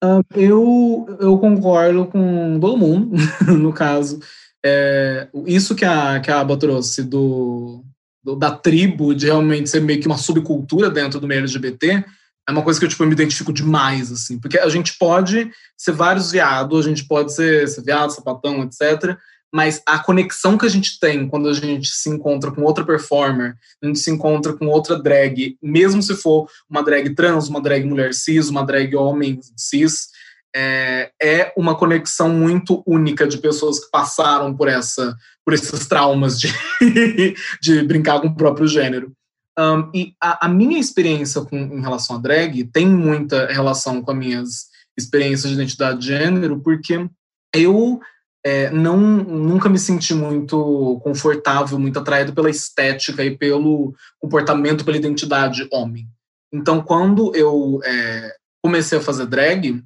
uh, eu, eu concordo com todo mundo, no caso. É, isso que a, que a Aba trouxe do, do, da tribo, de realmente ser meio que uma subcultura dentro do meio LGBT, é uma coisa que eu, tipo, eu me identifico demais, assim. Porque a gente pode ser vários viados, a gente pode ser, ser viado, sapatão, etc mas a conexão que a gente tem quando a gente se encontra com outra performer, a gente se encontra com outra drag, mesmo se for uma drag trans, uma drag mulher cis, uma drag homem cis, é, é uma conexão muito única de pessoas que passaram por essa, por esses traumas de, de brincar com o próprio gênero. Um, e a, a, minha experiência com, em relação à drag tem muita relação com as minhas experiências de identidade de gênero, porque eu é, não nunca me senti muito confortável, muito atraído pela estética e pelo comportamento, pela identidade homem. Então, quando eu é, comecei a fazer drag,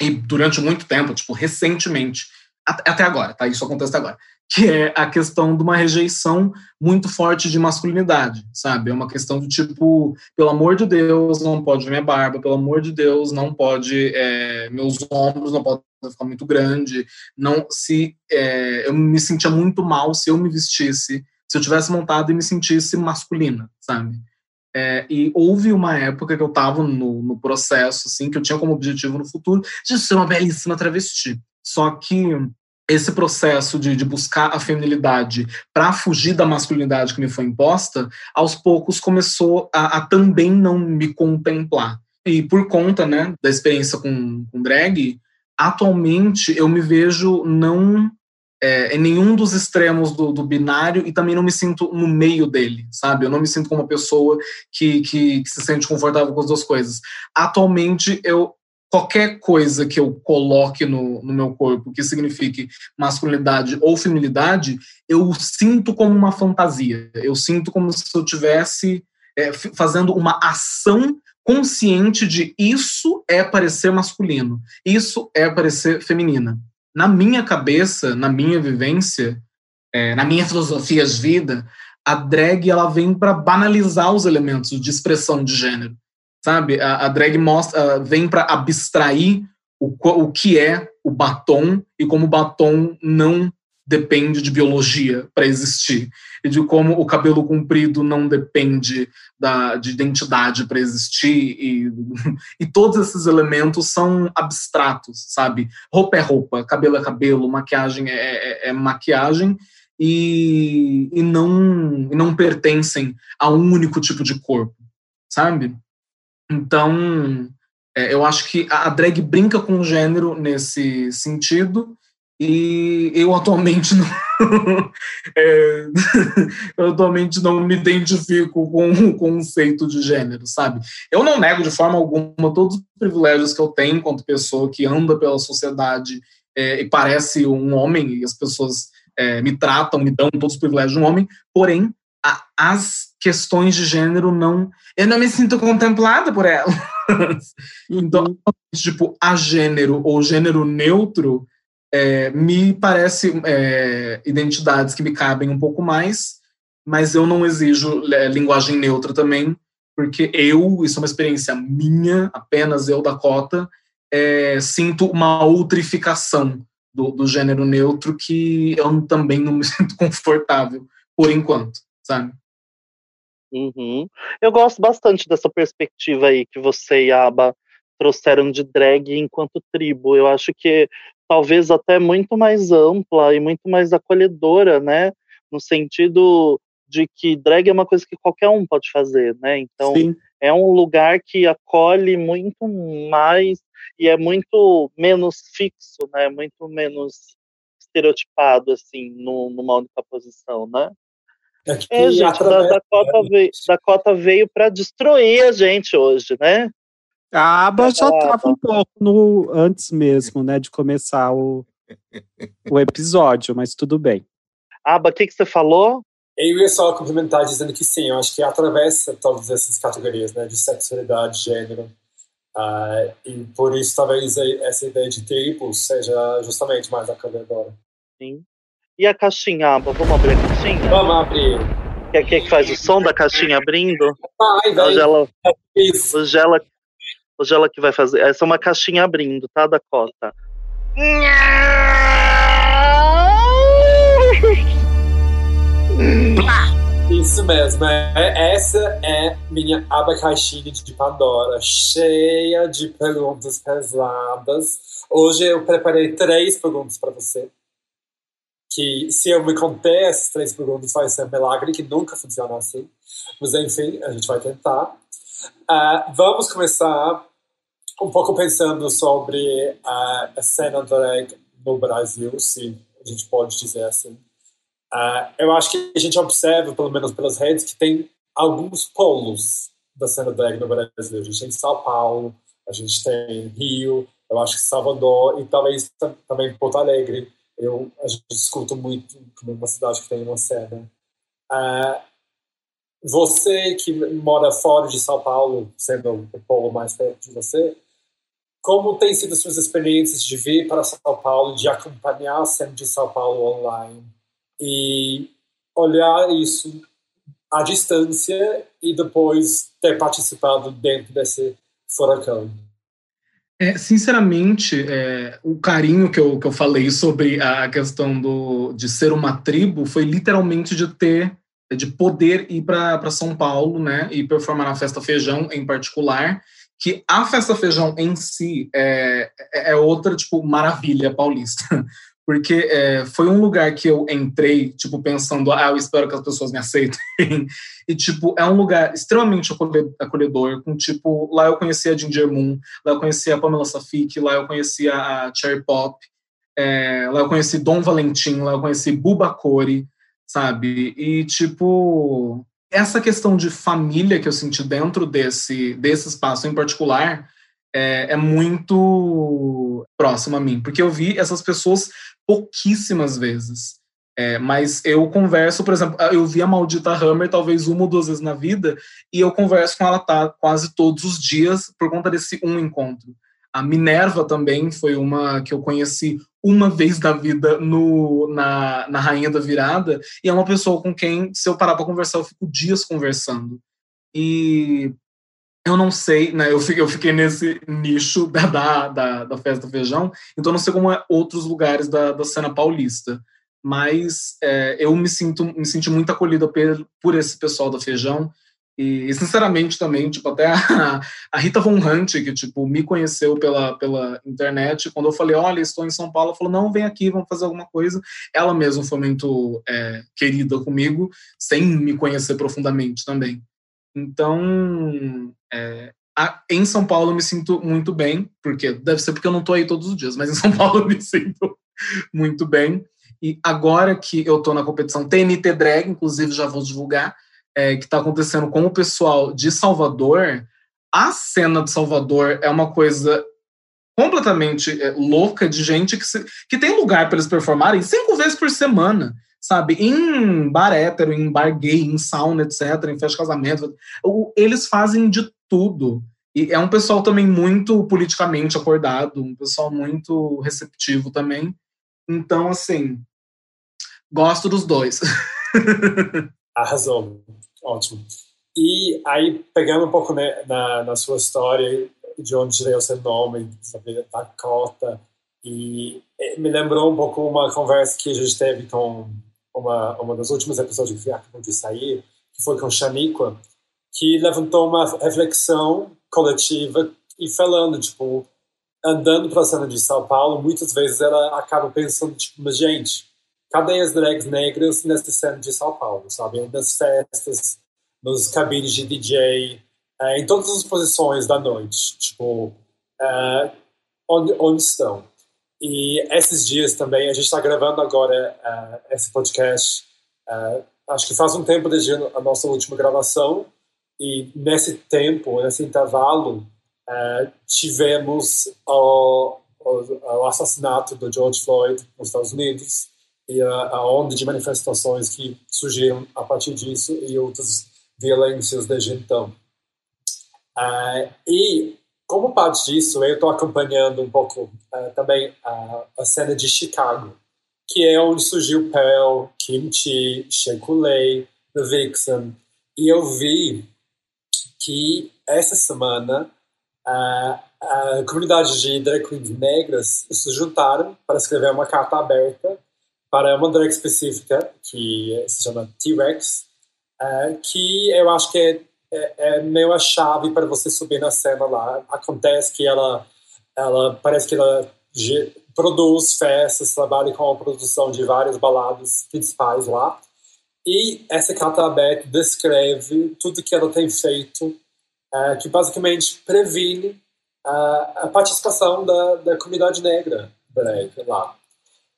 e durante muito tempo, tipo, recentemente, até agora, tá? Isso acontece agora que é a questão de uma rejeição muito forte de masculinidade, sabe? É uma questão do tipo, pelo amor de Deus, não pode minha barba, pelo amor de Deus, não pode é, meus ombros, não pode ficar muito grande, não se é, eu me sentia muito mal se eu me vestisse, se eu tivesse montado e me sentisse masculina, sabe? É, e houve uma época que eu estava no, no processo, assim, que eu tinha como objetivo no futuro de ser uma belíssima travesti. Só que esse processo de, de buscar a feminilidade para fugir da masculinidade que me foi imposta, aos poucos começou a, a, também não me contemplar. E por conta né, da experiência com, com drag, atualmente eu me vejo não é, em nenhum dos extremos do, do, binário e também não me sinto no meio dele, sabe? Eu não me sinto como uma pessoa que, que, que se sente confortável com as duas coisas. Atualmente eu qualquer coisa que eu coloque no, no meu corpo que signifique masculinidade ou feminilidade, eu sinto como uma fantasia. Eu sinto como se eu tivesse é, fazendo uma ação consciente de isso é parecer masculino, isso é parecer feminina. Na minha cabeça, na minha vivência, é, na minha filosofia de vida, a drag ela vem para banalizar os elementos de expressão de gênero sabe? A, a drag mostra, vem para abstrair o, o que é o batom e como o batom não depende de biologia para existir e de como o cabelo comprido não depende da, de identidade para existir e, e todos esses elementos são abstratos, sabe? Roupa é roupa, cabelo é cabelo, maquiagem é, é, é maquiagem e, e, não, não pertencem a um único tipo de corpo, sabe? Então, é, eu acho que a drag brinca com o gênero nesse sentido, e eu atualmente não, é, eu atualmente não me identifico com o conceito de gênero, sabe? Eu não nego de forma alguma todos os privilégios que eu tenho enquanto pessoa que anda pela sociedade é, e parece um homem, e as pessoas é, me tratam, me dão todos os privilégios de um homem, porém, a, as questões de gênero não. Eu não me sinto contemplada por elas. então, uhum. tipo, a gênero ou gênero neutro é, me parece é, identidades que me cabem um pouco mais, mas eu não exijo é, linguagem neutra também, porque eu, isso é uma experiência minha, apenas eu, Dakota, é, sinto uma outrificação do, do gênero neutro que eu também não me sinto confortável por enquanto sabe? Uhum. Eu gosto bastante dessa perspectiva aí que você e a Aba trouxeram de drag enquanto tribo. Eu acho que talvez até muito mais ampla e muito mais acolhedora, né? No sentido de que drag é uma coisa que qualquer um pode fazer, né? Então Sim. é um lugar que acolhe muito mais e é muito menos fixo, né? Muito menos estereotipado, assim, no, numa única posição, né? É, que É, gente, a através- Dakota veio, Dakota veio para destruir a gente hoje, né? A aba já Ah, estava um pouco no, antes mesmo, né, de começar o, o episódio, mas tudo bem. Aba, o que, que você falou? Eu ia só complementar dizendo que sim, eu acho que atravessa todas essas categorias, né, de sexualidade, gênero, ah, e por isso talvez a- essa ideia de tribos seja justamente mais acolhedora. Sim. E a caixinha, Aba? Vamos abrir a caixinha? Vamos abrir. Que é quem que faz o som da caixinha abrindo? Ai, velho, ela, isso. hoje ela, hoje ela que vai fazer. Essa é uma caixinha abrindo, tá, Dakota? Isso mesmo, é, essa é minha abacaxinha de Pandora, cheia de perguntas pesadas. Hoje eu preparei três perguntas para você. Que se eu me conter essas três perguntas vai ser um milagre, que nunca funciona assim. Mas enfim, a gente vai tentar. Ah, vamos começar um pouco pensando sobre ah, a cena drag no Brasil, se a gente pode dizer assim. Ah, eu acho que a gente observa, pelo menos pelas redes, que tem alguns polos da cena drag no Brasil. A gente tem São Paulo, a gente tem Rio, eu acho que Salvador e talvez tam- também Porto Alegre. Eu, a gente escuta muito como uma cidade que tem uma cena. Ah, você que mora fora de São Paulo, sendo o polo mais perto de você, como tem sido suas experiências de vir para São Paulo, de acompanhar a cena de São Paulo online? e olhar isso à distância e depois ter participado dentro desse furacão. É, sinceramente, é, o carinho que eu, que eu falei sobre a questão do, de ser uma tribo foi literalmente de ter, de poder ir para São Paulo, né, e performar na Festa Feijão em particular, que a Festa Feijão em si é, é é outra, tipo, maravilha paulista. Porque é, foi um lugar que eu entrei, tipo, pensando, ah, eu espero que as pessoas me aceitem. e, tipo, é um lugar extremamente acolhe- acolhedor, com, tipo, lá eu conhecia a Ginger Moon, Lá eu conheci a Pamela Safik, lá eu conheci a Cherry Pop, é, lá eu conheci Dom Valentim, lá eu conheci Buba Core, sabe? E, tipo, essa questão de família que eu senti dentro desse, desse espaço em particular é, é muito próximo a mim, porque eu vi essas pessoas pouquíssimas vezes. É, mas eu converso, por exemplo, eu vi a maldita Hammer talvez uma ou duas vezes na vida, e eu converso com ela tá, quase todos os dias por conta desse um encontro. A Minerva também foi uma que eu conheci uma vez na vida no, na, na Rainha da Virada, e é uma pessoa com quem, se eu parar para conversar, eu fico dias conversando. E eu não sei, né? Eu fiquei, eu fiquei nesse nicho da, da, da, da Festa do Feijão, então não sei como é outros lugares da, da cena paulista mas é, eu me sinto me senti muito acolhida por, por esse pessoal do feijão e, sinceramente também tipo até a, a, Rita Von Hunt que tipo me conheceu pela pela internet quando eu falei olha estou em São Paulo ela falou não vem aqui vamos fazer alguma coisa ela mesma foi muito é, querida comigo sem me conhecer profundamente também. Então é, a, em São Paulo eu me sinto muito bem porque deve ser porque eu não estou aí todos os dias mas em São Paulo eu me sinto muito bem. E agora que eu estou na competição TNT Drag, inclusive já vou divulgar, é, que está acontecendo com o pessoal de Salvador, a cena de Salvador é uma coisa completamente é, louca de gente que, se, que tem lugar para eles performarem cinco vezes por semana, sabe? Em bar hétero, em bar gay, em sauna, etc., em festa de casamento. Eles fazem de tudo. E é um pessoal também muito politicamente acordado, um pessoal muito receptivo também. Então, assim, gosto dos dois. Arrasou. Ótimo. E aí, pegando um pouco né, na, na sua história, de onde veio o seu nome, sabe, Dakota, e me lembrou um pouco uma conversa que a gente teve com uma, uma dos últimos episódios que acabou de sair, que foi com Shaniqua, que levantou uma reflexão coletiva e falando, tipo, andando para a cena de São Paulo, muitas vezes ela acaba pensando, tipo, mas gente, cadê as drags negras nessa cena de São Paulo, sabe? Nas festas, nos cabines de DJ, é, em todas as posições da noite, tipo, é, onde, onde estão? e esses dias também, a gente está gravando agora uh, esse podcast, uh, acho que faz um tempo desde a nossa última gravação, e nesse tempo, nesse intervalo, uh, tivemos o, o, o, assassinato do George Floyd nos Estados Unidos e a, a, onda de manifestações que surgiram a partir disso e outras violências desde então. e como parte disso, eu estou acompanhando um pouco uh, também a, cena de Chicago, que é onde surgiu Pearl, Kimchi, Shekulei, The Vixen. E eu vi que essa semana uh, a comunidade de drag queens negras se juntaram para escrever uma carta aberta para uma drag específica, que se chama T-Rex, uh, que eu acho que é é, é meio a chave para você subir na cena lá. Acontece que ela, ela parece que ela produz festas, trabalha com a produção de várias baladas principais lá. E essa carta aberta descreve tudo que ela tem feito, é, que basicamente previne a participação da, da comunidade negra drag lá.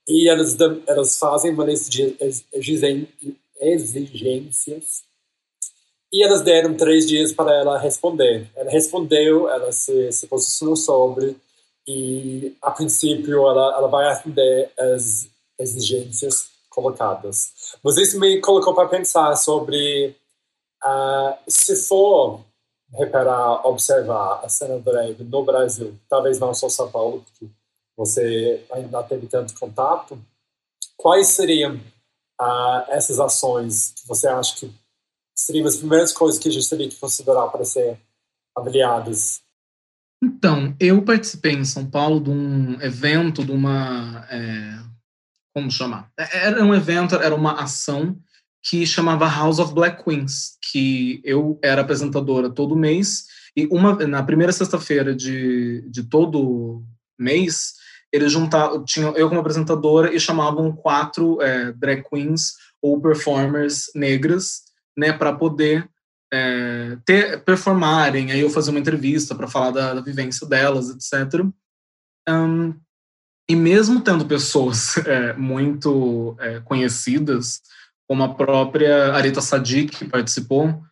E elas, elas fazem uma lista de exigências e elas deram três dias para ela responder. Ela respondeu, ela se, se posicionou sobre, e a princípio ela, ela vai atender as exigências colocadas. Mas isso me colocou para pensar sobre uh, se for reparar, observar a cena drag no Brasil, talvez não só São Paulo, porque você ainda teve tanto contato, quais seriam uh, essas ações que você acha que seriam as primeiras coisas que a gente teria que considerar para ser avaliadas? Então, eu participei em São Paulo de um evento, de uma. É, como chamar? É, era um evento, era uma ação que chamava House of Black Queens, que eu era apresentadora todo mês, e uma, na primeira sexta-feira de, de todo mês, eles juntavam, eu como apresentadora e chamavam quatro é, drag queens ou performers negras né, para poder é, ter, performarem, aí eu fazer uma entrevista para falar da, da, vivência delas, etc. Um, e mesmo tendo pessoas é, muito é, conhecidas, como a própria Arita Sadiq, que participou,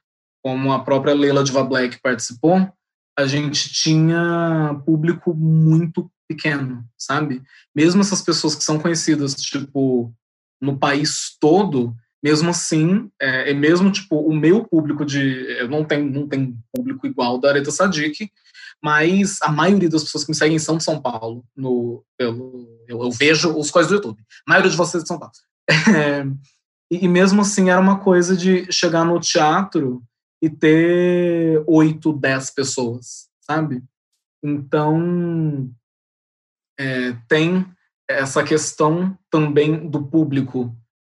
como a própria Leila Diva Black participou, a gente tinha público muito pequeno, sabe? Mesmo essas pessoas que são conhecidas, tipo, no país todo, mesmo assim, é, é, mesmo tipo o meu público de eu não tenho não tem público igual da Areta Sadiq, mas a maioria das pessoas que me seguem são de São Paulo no pelo eu, eu vejo os coisas do YouTube. A maioria de vocês é de São Paulo. É, e, mesmo assim era uma coisa de chegar no teatro e ter oito, dez pessoas, sabe? Então é, tem essa questão também do público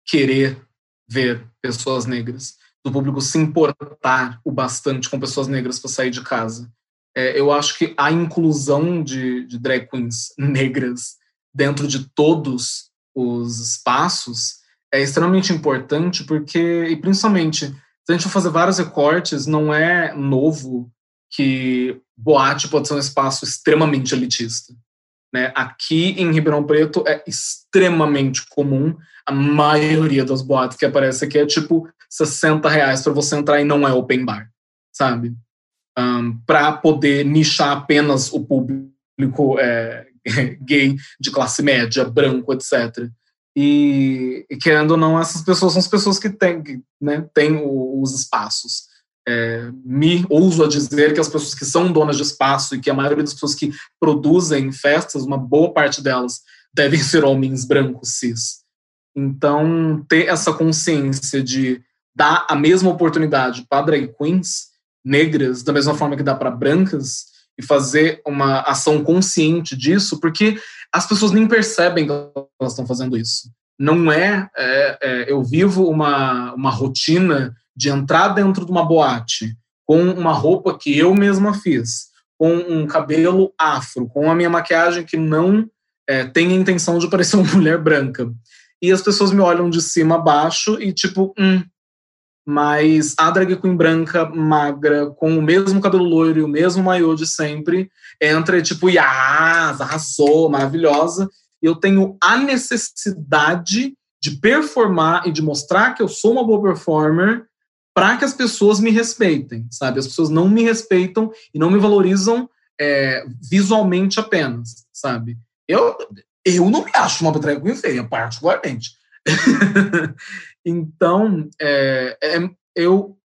querer ver pessoas negras, do público se importar o bastante com pessoas negras para sair de casa. É, eu acho que a inclusão de, de drag queens negras dentro de todos os espaços é extremamente importante porque, e principalmente, se a gente for fazer vários recortes, não é novo que boate pode ser um espaço extremamente elitista. Né? Aqui em Ribeirão Preto é extremamente comum a maioria das boates que aparece aqui é tipo 60 reais para você entrar e não é open bar, sabe? Um, para poder nichar apenas o público é, gay de classe média, branco, etc. E, e, querendo ou não, essas pessoas são as pessoas que têm, né, têm os espaços. É, me ouso a dizer que as pessoas que são donas de espaço e que a maioria das pessoas que produzem festas, uma boa parte delas devem ser homens brancos cis. Então, ter essa consciência de dar a mesma oportunidade para drag queens negras, da mesma forma que dá para brancas, e fazer uma ação consciente disso, porque as pessoas nem percebem que elas estão fazendo isso. Não é, é, é eu vivo uma, uma rotina de entrar dentro de uma boate com uma roupa que eu mesma fiz, com um cabelo afro, com a minha maquiagem que não é, tem a intenção de parecer uma mulher branca e as pessoas me olham de cima a baixo e tipo, hum, mas a drag queen branca, magra, com o mesmo cabelo loiro e o mesmo maiô de sempre, entra tipo, yas, arrasou, maravilhosa. E eu tenho a necessidade de performar e de mostrar que eu sou uma boa performer para que as pessoas me respeitem, sabe? As pessoas não me respeitam e não me valorizam é, visualmente apenas, sabe? Eu, eu não me acho uma drag feia, particularmente. então, é, é, eu,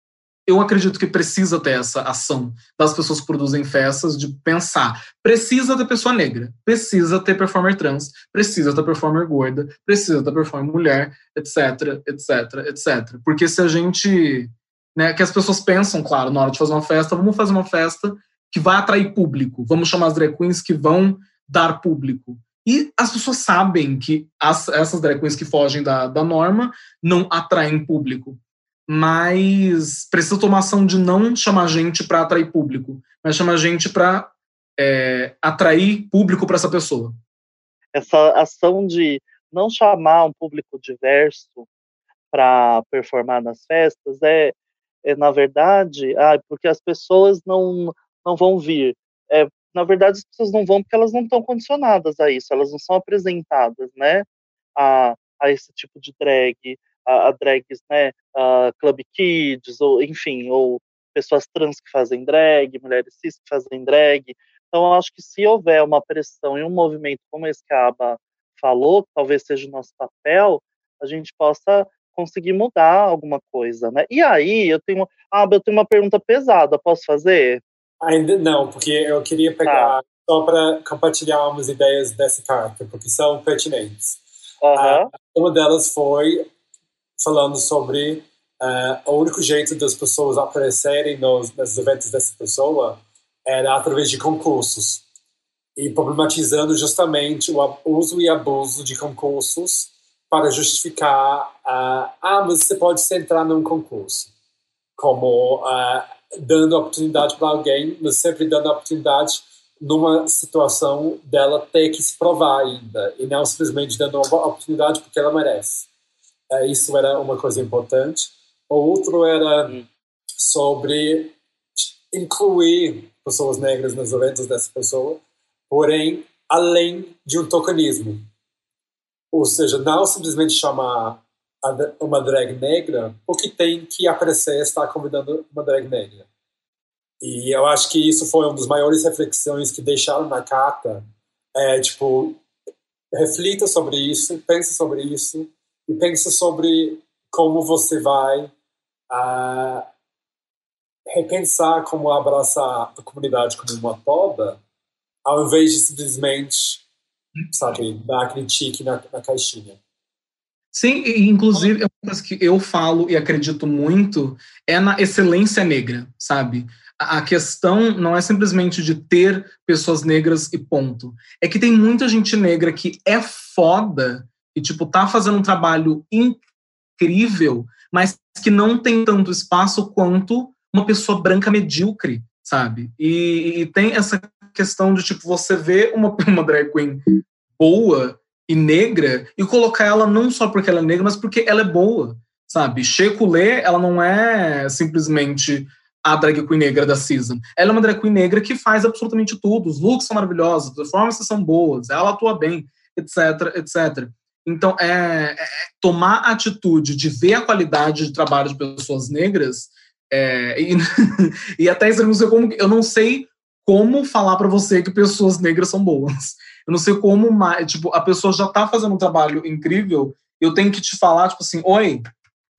eu acredito que precisa ter essa ação das pessoas que produzem festas de pensar. Precisa ter pessoa negra, precisa ter performer trans, precisa ter performer gorda, precisa ter performer mulher, etc, etc, etc. Porque se a gente. Né, que as pessoas pensam, claro, na hora de fazer uma festa, vamos fazer uma festa que vai atrair público, vamos chamar as drag queens que vão dar público. E as pessoas sabem que as, essas drag queens que fogem da, da norma não atraem público. Mas precisa tomar ação de não chamar gente para atrair público, mas chamar gente para é, atrair público para essa pessoa. Essa ação de não chamar um público diverso para performar nas festas é, é na verdade, ah, porque as pessoas não, não vão vir. É, na verdade, as pessoas não vão porque elas não estão condicionadas a isso, elas não são apresentadas, né, a, a esse tipo de drag, a, a drags, né, a club kids, ou enfim, ou pessoas trans que fazem drag, mulheres cis que fazem drag. Então, eu acho que se houver uma pressão e um movimento como esse que a Aba falou, que talvez seja o nosso papel, a gente possa conseguir mudar alguma coisa, né? E aí, eu tenho, Aba, eu tenho uma pergunta pesada, posso fazer? Ainda não, porque eu queria pegar tá. só para compartilhar umas ideias dessa carta, porque são pertinentes. Uhum. uma delas foi falando sobre uh, o único jeito das pessoas aparecerem nos, nos eventos dessa pessoa era através de concursos e problematizando justamente o uso e abuso de concursos para justificar uh, ah, mas você pode entrar num concurso como uh, dando oportunidade para alguém, mas sempre dando oportunidade numa situação dela ter que se provar ainda, e não simplesmente dando uma oportunidade porque ela merece. É, isso era uma coisa importante. O outro era hum. sobre incluir pessoas negras nos eventos dessa pessoa, porém, além de um tokenismo. Ou seja, não simplesmente chamar uma drag negra, porque tem que aparecer estar convidando uma drag negra. E eu acho que isso foi uma das maiores reflexões que deixaram na carta. É, tipo, reflita sobre isso, pense sobre isso e pense sobre como você vai uh, repensar como abraçar a comunidade como uma toda, ao invés de simplesmente, sabe, dar aquele tique na, na caixinha. Sim, inclusive, uma coisa que eu falo e acredito muito é na excelência negra, sabe? A questão não é simplesmente de ter pessoas negras e ponto. É que tem muita gente negra que é foda e, tipo, tá fazendo um trabalho incrível, mas que não tem tanto espaço quanto uma pessoa branca medíocre, sabe? E, e tem essa questão de, tipo, você ver uma, uma drag queen boa e negra e colocar ela não só porque ela é negra, mas porque ela é boa, sabe? Shekulé, ela não é simplesmente a drag queen negra da season. Ela é uma drag queen negra que faz absolutamente tudo. Os looks são maravilhosos, as performances são boas, ela atua bem, etc, etc. Então, é, é, tomar a atitude de ver a qualidade de trabalho de pessoas negras é, e, e até isso eu não sei como eu não sei como falar para você que pessoas negras são boas. Eu não sei como, tipo, a pessoa já tá fazendo um trabalho incrível, eu tenho que te falar, tipo assim, oi,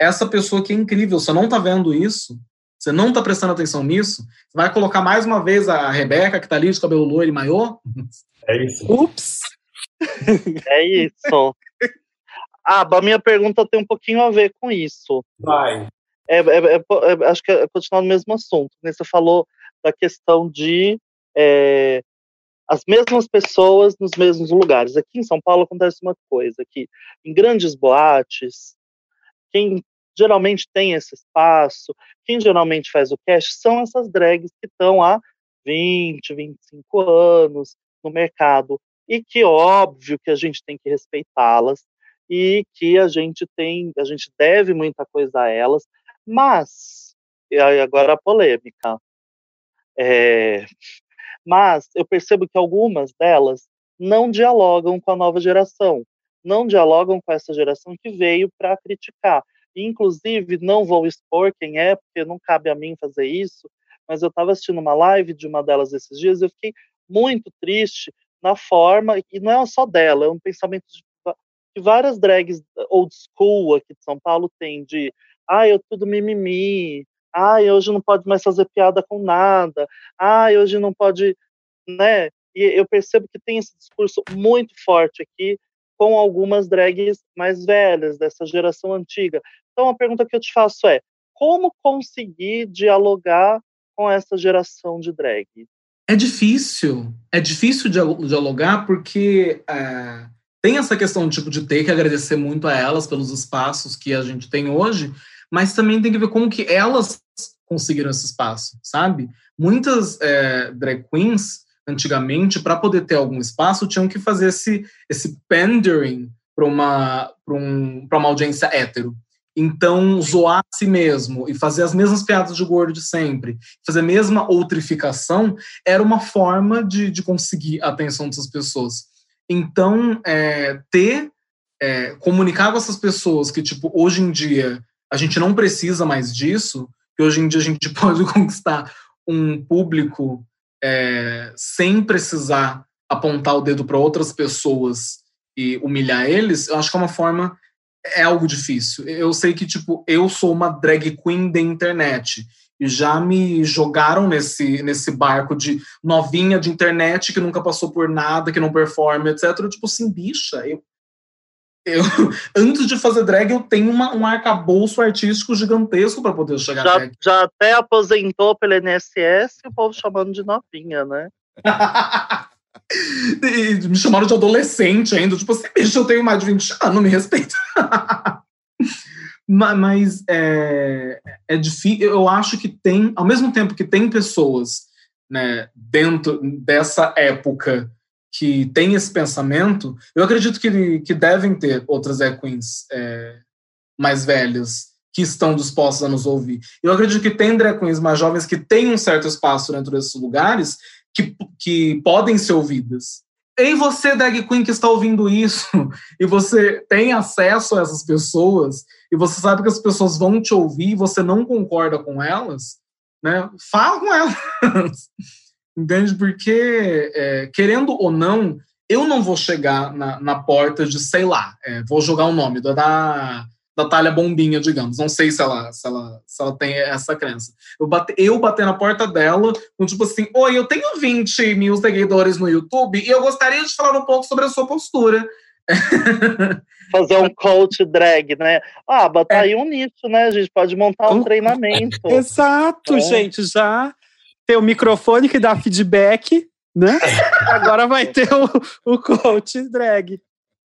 essa pessoa que é incrível, você não tá vendo isso? Você não tá prestando atenção nisso? Você vai colocar mais uma vez a Rebeca, que tá ali de cabelo loiro e maiô? É isso. Ups! é isso. Ah, a minha pergunta tem um pouquinho a ver com isso. Vai. É, é, é, é acho que é continuar no mesmo assunto. Né? Você falou da questão de é, as mesmas pessoas nos mesmos lugares. Aqui em São Paulo acontece uma coisa, que em grandes boates, quem geralmente tem esse espaço, quem geralmente faz o cast são essas drags que estão há 20, 25 anos no mercado e que óbvio que a gente tem que respeitá-las e que a gente tem, a gente deve muita coisa a elas, Mas, e agora a polêmica. É, mas eu percebo que algumas delas não dialogam com a nova geração, não dialogam com essa geração que veio para criticar. Inclusive, não vou expor quem é, porque não cabe a mim fazer isso, mas eu estava assistindo uma live de uma delas esses dias e eu fiquei muito triste na forma, e não é só dela, é um pensamento de, que várias drags old school aqui de São Paulo têm de ah, eu tudo mimimi, ah, hoje não pode mais fazer piada com nada, ah, hoje não pode, né? E eu percebo que tem esse discurso muito forte aqui com algumas drags mais velhas, dessa geração antiga. Então, a pergunta que eu te faço é: como conseguir dialogar com essa geração de drag? É difícil. É difícil dialogar porque é, tem essa questão tipo, de ter que agradecer muito a elas pelos espaços que a gente tem hoje, mas também tem que ver como que elas conseguiram esse espaço, sabe? Muitas é, drag queens, antigamente, para poder ter algum espaço, tinham que fazer esse, esse pandering para uma, um, uma audiência hétero. Então, zoar a si mesmo e fazer as mesmas piadas de gordo de sempre, fazer a mesma outrificação, era uma forma de, de conseguir a atenção dessas pessoas. Então, é, ter, é, comunicar com essas pessoas que, tipo, hoje em dia a gente não precisa mais disso, que hoje em dia a gente pode conquistar um público é, sem precisar apontar o dedo para outras pessoas e humilhar eles, eu acho que é uma forma é algo difícil. Eu sei que, tipo, eu sou uma drag queen da internet. E já me jogaram nesse, nesse barco de novinha de internet que nunca passou por nada, que não performa, etc. Eu, tipo assim, bicha, eu, eu, antes de fazer drag, eu tenho uma, um arcabouço artístico gigantesco para poder chegar já, já até aposentou pelo NSS e o povo chamando de novinha, né? me chamaram de adolescente ainda. Tipo assim, bicho, eu tenho mais de 20 anos, me respeita. Mas é, é difícil. Eu acho que tem, ao mesmo tempo que tem pessoas né, dentro dessa época que tem esse pensamento, eu acredito que, que devem ter outras drag queens é, mais velhas que estão dispostas a nos ouvir. Eu acredito que tem drag queens mais jovens que têm um certo espaço dentro desses lugares que, que podem ser ouvidas. E você, drag queen, que está ouvindo isso, e você tem acesso a essas pessoas, e você sabe que as pessoas vão te ouvir e você não concorda com elas, né? Fala com elas. Entende? Porque, é, querendo ou não, eu não vou chegar na, na porta de, sei lá, é, vou jogar o nome da, da Talha Bombinha, digamos. Não sei se ela, se ela, se ela tem essa crença. Eu, bate, eu bater na porta dela com tipo assim: Oi, eu tenho 20 mil seguidores no YouTube e eu gostaria de falar um pouco sobre a sua postura. Fazer um coach drag, né? Ah, botar é. aí um nicho, né? A gente pode montar um, um treinamento. Exato, gente, já tem o microfone que dá feedback, né? Agora vai ter o, o coach drag.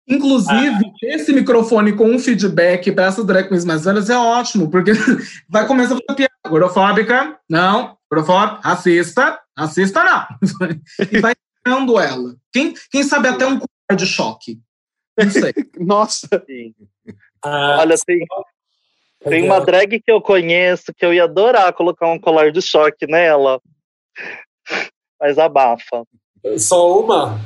Inclusive, ah. esse microfone com um feedback para essas drag queens mais velhas é ótimo, porque vai começar a fazer piada. Gordofóbica, não. Gordofóbica, racista, racista não. e vai tirando ela. Quem, quem sabe até um de choque. Não sei. Nossa. Ah, Olha, tem, tem uma drag que eu conheço que eu ia adorar colocar um colar de choque nela. Mas abafa. Só uma?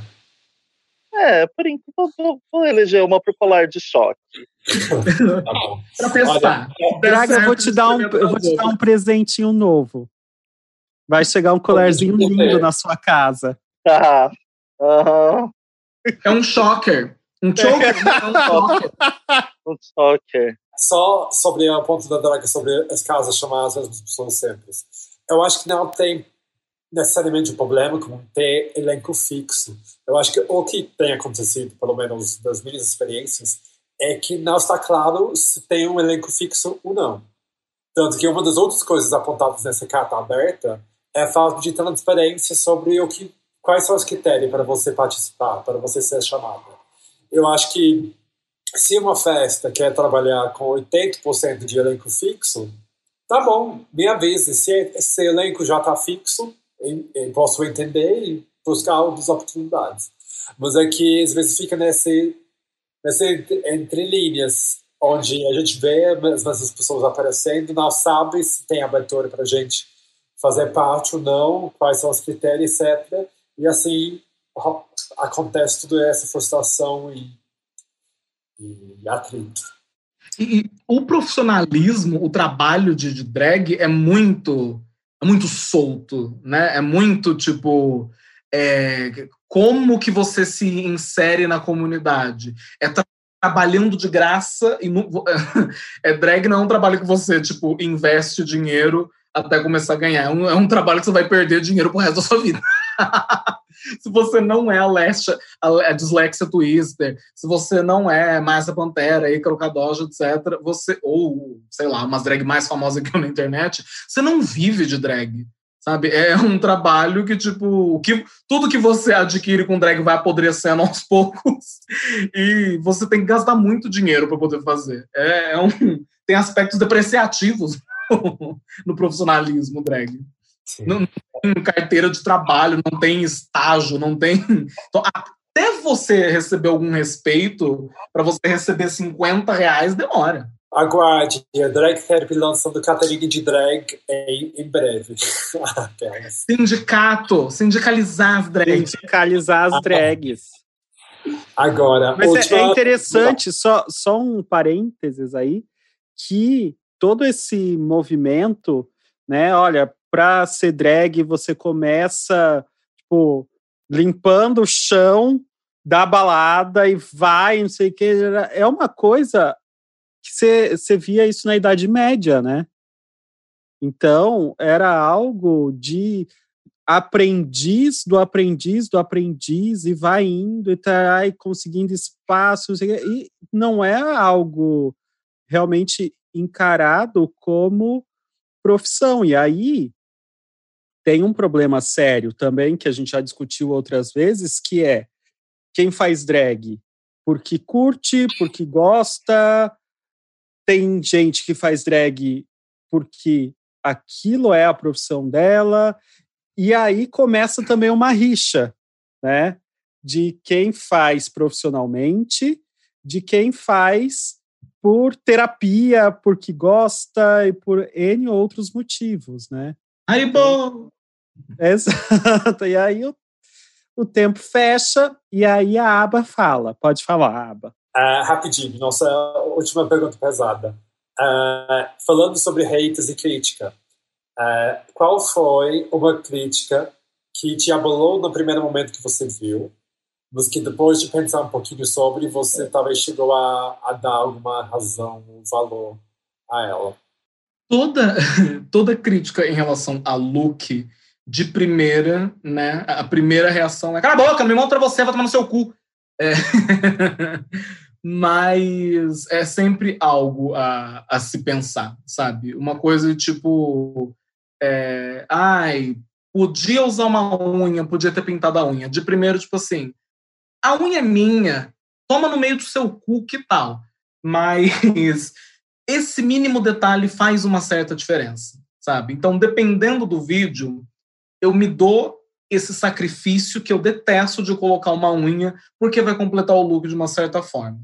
É, por enquanto vou, vou eleger uma pro colar de choque. tá pra testar. Draga, eu vou te dar um, eu vou te dar um presentinho novo. Vai chegar um colarzinho lindo na sua casa. Ah, uhum. É um choker. Um choker. é um choker. um choker. Só sobre a ponto da draga, sobre as casas chamadas as pessoas sempre. Eu acho que não tem necessariamente um problema com ter elenco fixo. Eu acho que o que tem acontecido, pelo menos das minhas experiências, é que não está claro se tem um elenco fixo ou não. Tanto que uma das outras coisas apontadas nessa carta aberta é a falta de transparência sobre o que, quais são os critérios para você participar, para você ser chamada. Eu acho que se uma festa quer trabalhar com 80% de elenco fixo, tá bom, me avise. Se esse elenco já está fixo, eu posso entender e buscar outras oportunidades. Mas é que às vezes fica nesse, nesse entre linhas onde a gente vê as mesmas pessoas aparecendo, não sabe se tem abertura para a gente fazer parte ou não, quais são os critérios, etc. E assim acontece toda essa frustração e, e atrito. E, e, o profissionalismo, o trabalho de, de, drag é muito, é muito solto, né? É muito tipo é, como que você se insere na comunidade. É tra trabalhando de graça e no, é drag não é um trabalho que você tipo investe dinheiro até começar a ganhar. É um, é um trabalho que você vai perder dinheiro pro resto da sua vida. se você não é a, Lesha, a, Dislexia Twister, se você não é Márcia Pantera, Ícaro Cadoja, etc., você, ou, sei lá, umas drag mais famosas que eu na internet, você não vive de drag. Sabe? É um trabalho que, tipo, que, tudo que você adquire com drag vai apodrecendo aos poucos e você tem que gastar muito dinheiro para poder fazer. É, é um, tem aspectos depreciativos no profissionalismo drag. Não, não, tem carteira de trabalho, não tem estágio, não tem. Então, até você receber algum respeito, para você receber 50 reais, demora. Aguarde, a Drag Therapy lançando Catarina de Drag em, em breve. Sindicato, sindicalizar as drags. Sindicalizar as drags. Agora, Mas última... é interessante, só, só um parênteses aí, que todo esse movimento, né? Olha, para ser drag você começa tipo limpando o chão da balada e vai, não sei o que, é uma coisa que você, via isso na Idade Média, né? Então, era algo de aprendiz do aprendiz do aprendiz e vai indo e tá aí conseguindo espaço, e não é algo realmente encarado como profissão. E aí tem um problema sério também, que a gente já discutiu outras vezes, que é quem faz drag porque curte, porque gosta, tem gente que faz drag porque aquilo é a profissão dela, e aí começa também uma rixa, né? De quem faz profissionalmente, de quem faz por terapia, porque gosta e por N outros motivos, né? Haribo! Exato. E aí o, o tempo fecha e aí a aba fala. Pode falar, aba. Uh, rapidinho, nossa última pergunta pesada. Uh, falando sobre haters e crítica, uh, qual foi uma crítica que te abalou no primeiro momento que você viu, mas que depois de pensar um pouquinho sobre, você talvez chegou a, a dar alguma razão, um valor a ela? Toda, toda crítica em relação a look de primeira, né? A primeira reação é: cala a boca, não me mostra você, vai tomar no seu cu. É. Mas é sempre algo a, a se pensar, sabe? Uma coisa tipo: é, ai, podia usar uma unha, podia ter pintado a unha. De primeiro, tipo assim, a unha é minha, toma no meio do seu cu, que tal? Mas esse mínimo detalhe faz uma certa diferença, sabe? Então, dependendo do vídeo, eu me dou esse sacrifício que eu detesto de colocar uma unha, porque vai completar o look de uma certa forma.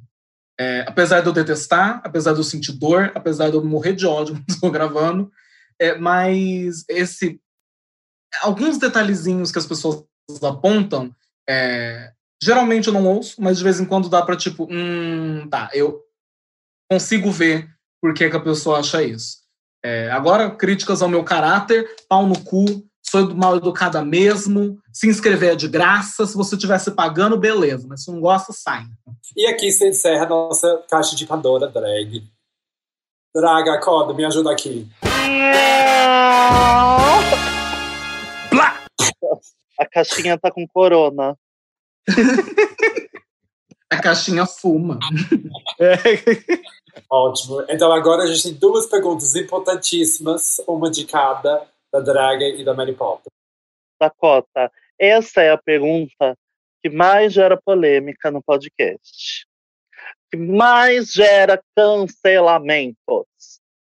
É, apesar de eu detestar, apesar de eu sentir dor, apesar de eu morrer de ódio quando estou gravando, é, mas esse alguns detalhezinhos que as pessoas apontam, é, geralmente eu não ouço, mas de vez em quando dá para tipo, hum, tá, eu consigo ver por que, que a pessoa acha isso. É, agora, críticas ao meu caráter, pau no cu, sou mal educada mesmo, se inscrever é de graça, se você estivesse pagando, beleza, mas se não gosta, sai. E aqui se encerra a nossa caixa de Pandora drag. Draga, acorda, me ajuda aqui. Blá! A caixinha tá com corona. a caixinha fuma. Ótimo. Então agora a gente tem duas perguntas importantíssimas, uma de cada da Draga e da Mary Poppins. Dakota, essa é a pergunta que mais gera polêmica no podcast, que mais gera cancelamentos.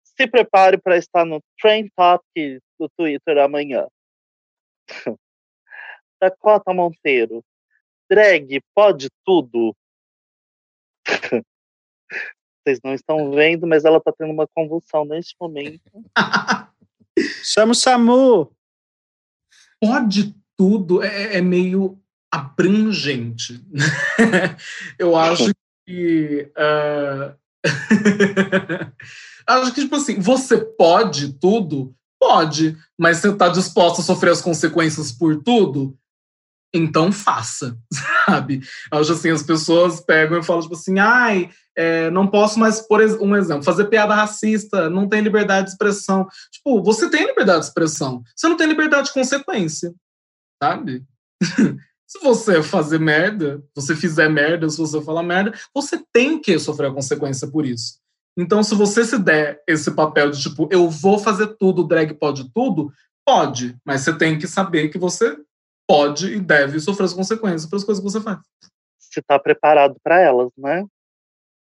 Se prepare para estar no Trend Topic do Twitter amanhã. Dakota Monteiro, drag pode tudo? Vocês não estão vendo, mas ela tá tendo uma convulsão neste momento. Chama o Samu! Pode tudo, é, é meio abrangente. Eu acho que. Uh... acho que, tipo assim, você pode tudo? Pode, mas você está disposto a sofrer as consequências por tudo? Então faça, sabe? Eu acho assim, as pessoas pegam e falam, tipo assim, ai, é, não posso mais, por um exemplo, fazer piada racista, não tem liberdade de expressão. Tipo, você tem liberdade de expressão, você não tem liberdade de consequência, sabe? se você fazer merda, você fizer merda, se você falar merda, você tem que sofrer a consequência por isso. Então, se você se der esse papel de tipo, eu vou fazer tudo, drag pode tudo, pode, mas você tem que saber que você pode e deve sofrer as consequências pelas coisas que você faz. Você está preparado para elas, né?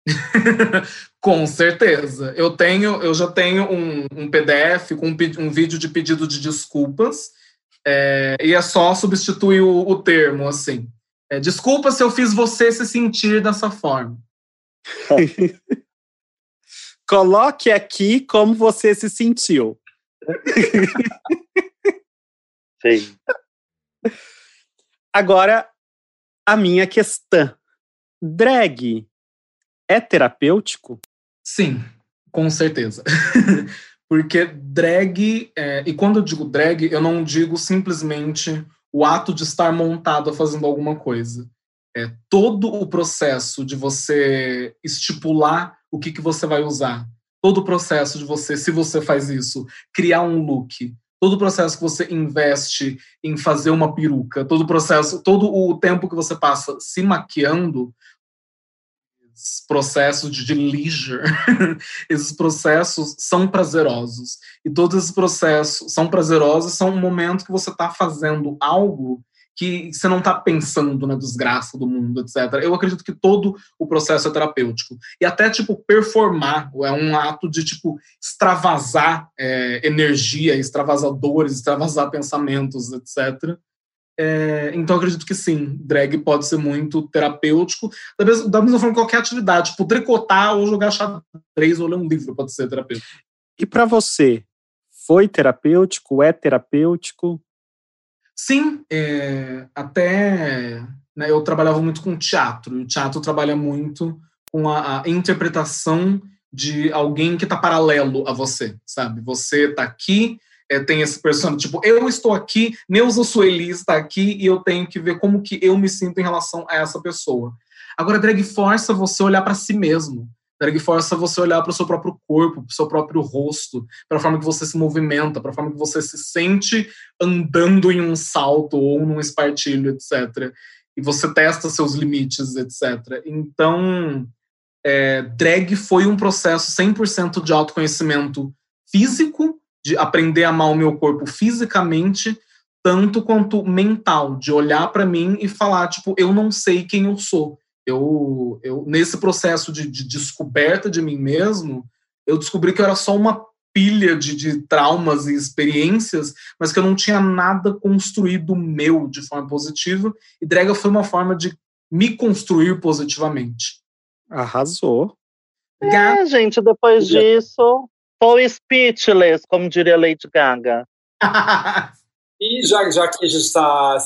com certeza. Eu tenho, eu já tenho um, um PDF com um, um, vídeo de pedido de desculpas é, e é só substituir o, o termo assim. É, Desculpa se eu fiz você se sentir dessa forma. Coloque aqui como você se sentiu. Sim. Agora, a minha questão. Drag é terapêutico? Sim, com certeza. Porque drag, é, e quando eu digo drag, eu não digo simplesmente o ato de estar montado fazendo alguma coisa. É todo o processo de você estipular o que, que você vai usar. Todo o processo de você, se você faz isso, criar um look. Todo o processo que você investe em fazer uma peruca, todo o processo, todo o tempo que você passa se maquiando, processos de, de leisure, esses processos são prazerosos. E todos esses processos são prazerosos, são um momento que você está fazendo algo que você não está pensando na desgraça do mundo, etc. Eu acredito que todo o processo é terapêutico. E até, tipo, performar é um ato de, tipo, extravasar é, energia, extravasar dores, extravasar pensamentos, etc. É, então, acredito que sim, drag pode ser muito terapêutico. Da mesma, da mesma forma que qualquer atividade, tipo, tricotar ou jogar xadrez ou ler um livro pode ser terapêutico. E para você, foi terapêutico? É terapêutico? Sim, é, até né, eu trabalhava muito com teatro, e o teatro trabalha muito com a, a interpretação de alguém que está paralelo a você, sabe? Você está aqui, é, tem esse personagem, tipo, eu estou aqui, Neuza Sueli está aqui e eu tenho que ver como que eu me sinto em relação a essa pessoa. Agora, drag força você olhar para si mesmo, Drag força você olhar para o seu próprio corpo, para o seu próprio rosto, para a forma que você se movimenta, para a forma que você se sente andando em um salto ou num espartilho, etc. E você testa seus limites, etc. Então, é, drag foi um processo 100% de autoconhecimento físico, de aprender a amar o meu corpo fisicamente, tanto quanto mental, de olhar para mim e falar, tipo, eu não sei quem eu sou eu, eu nesse processo de, de, descoberta de mim mesmo, eu descobri que eu era só uma pilha de, de traumas e experiências, mas que eu não tinha nada construído meu de forma positiva. E Drega foi uma forma de me construir positivamente. Arrasou. É, gente, depois disso, tô speechless, como diria Lady Gaga. E já, já que a gente está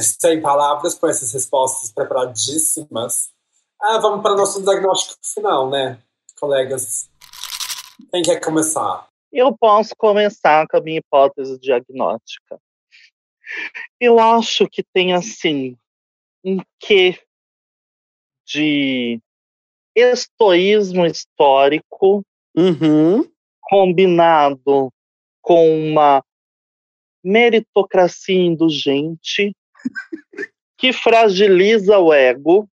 sem palavras com essas respostas preparadíssimas, ah, vamos para o nosso diagnóstico final, né, colegas? Quem quer começar? Eu posso começar com a minha hipótese diagnóstica. Eu acho que tem, assim, um quê de estoísmo histórico uhum. Combinado com uma meritocracia indulgente que fragiliza o ego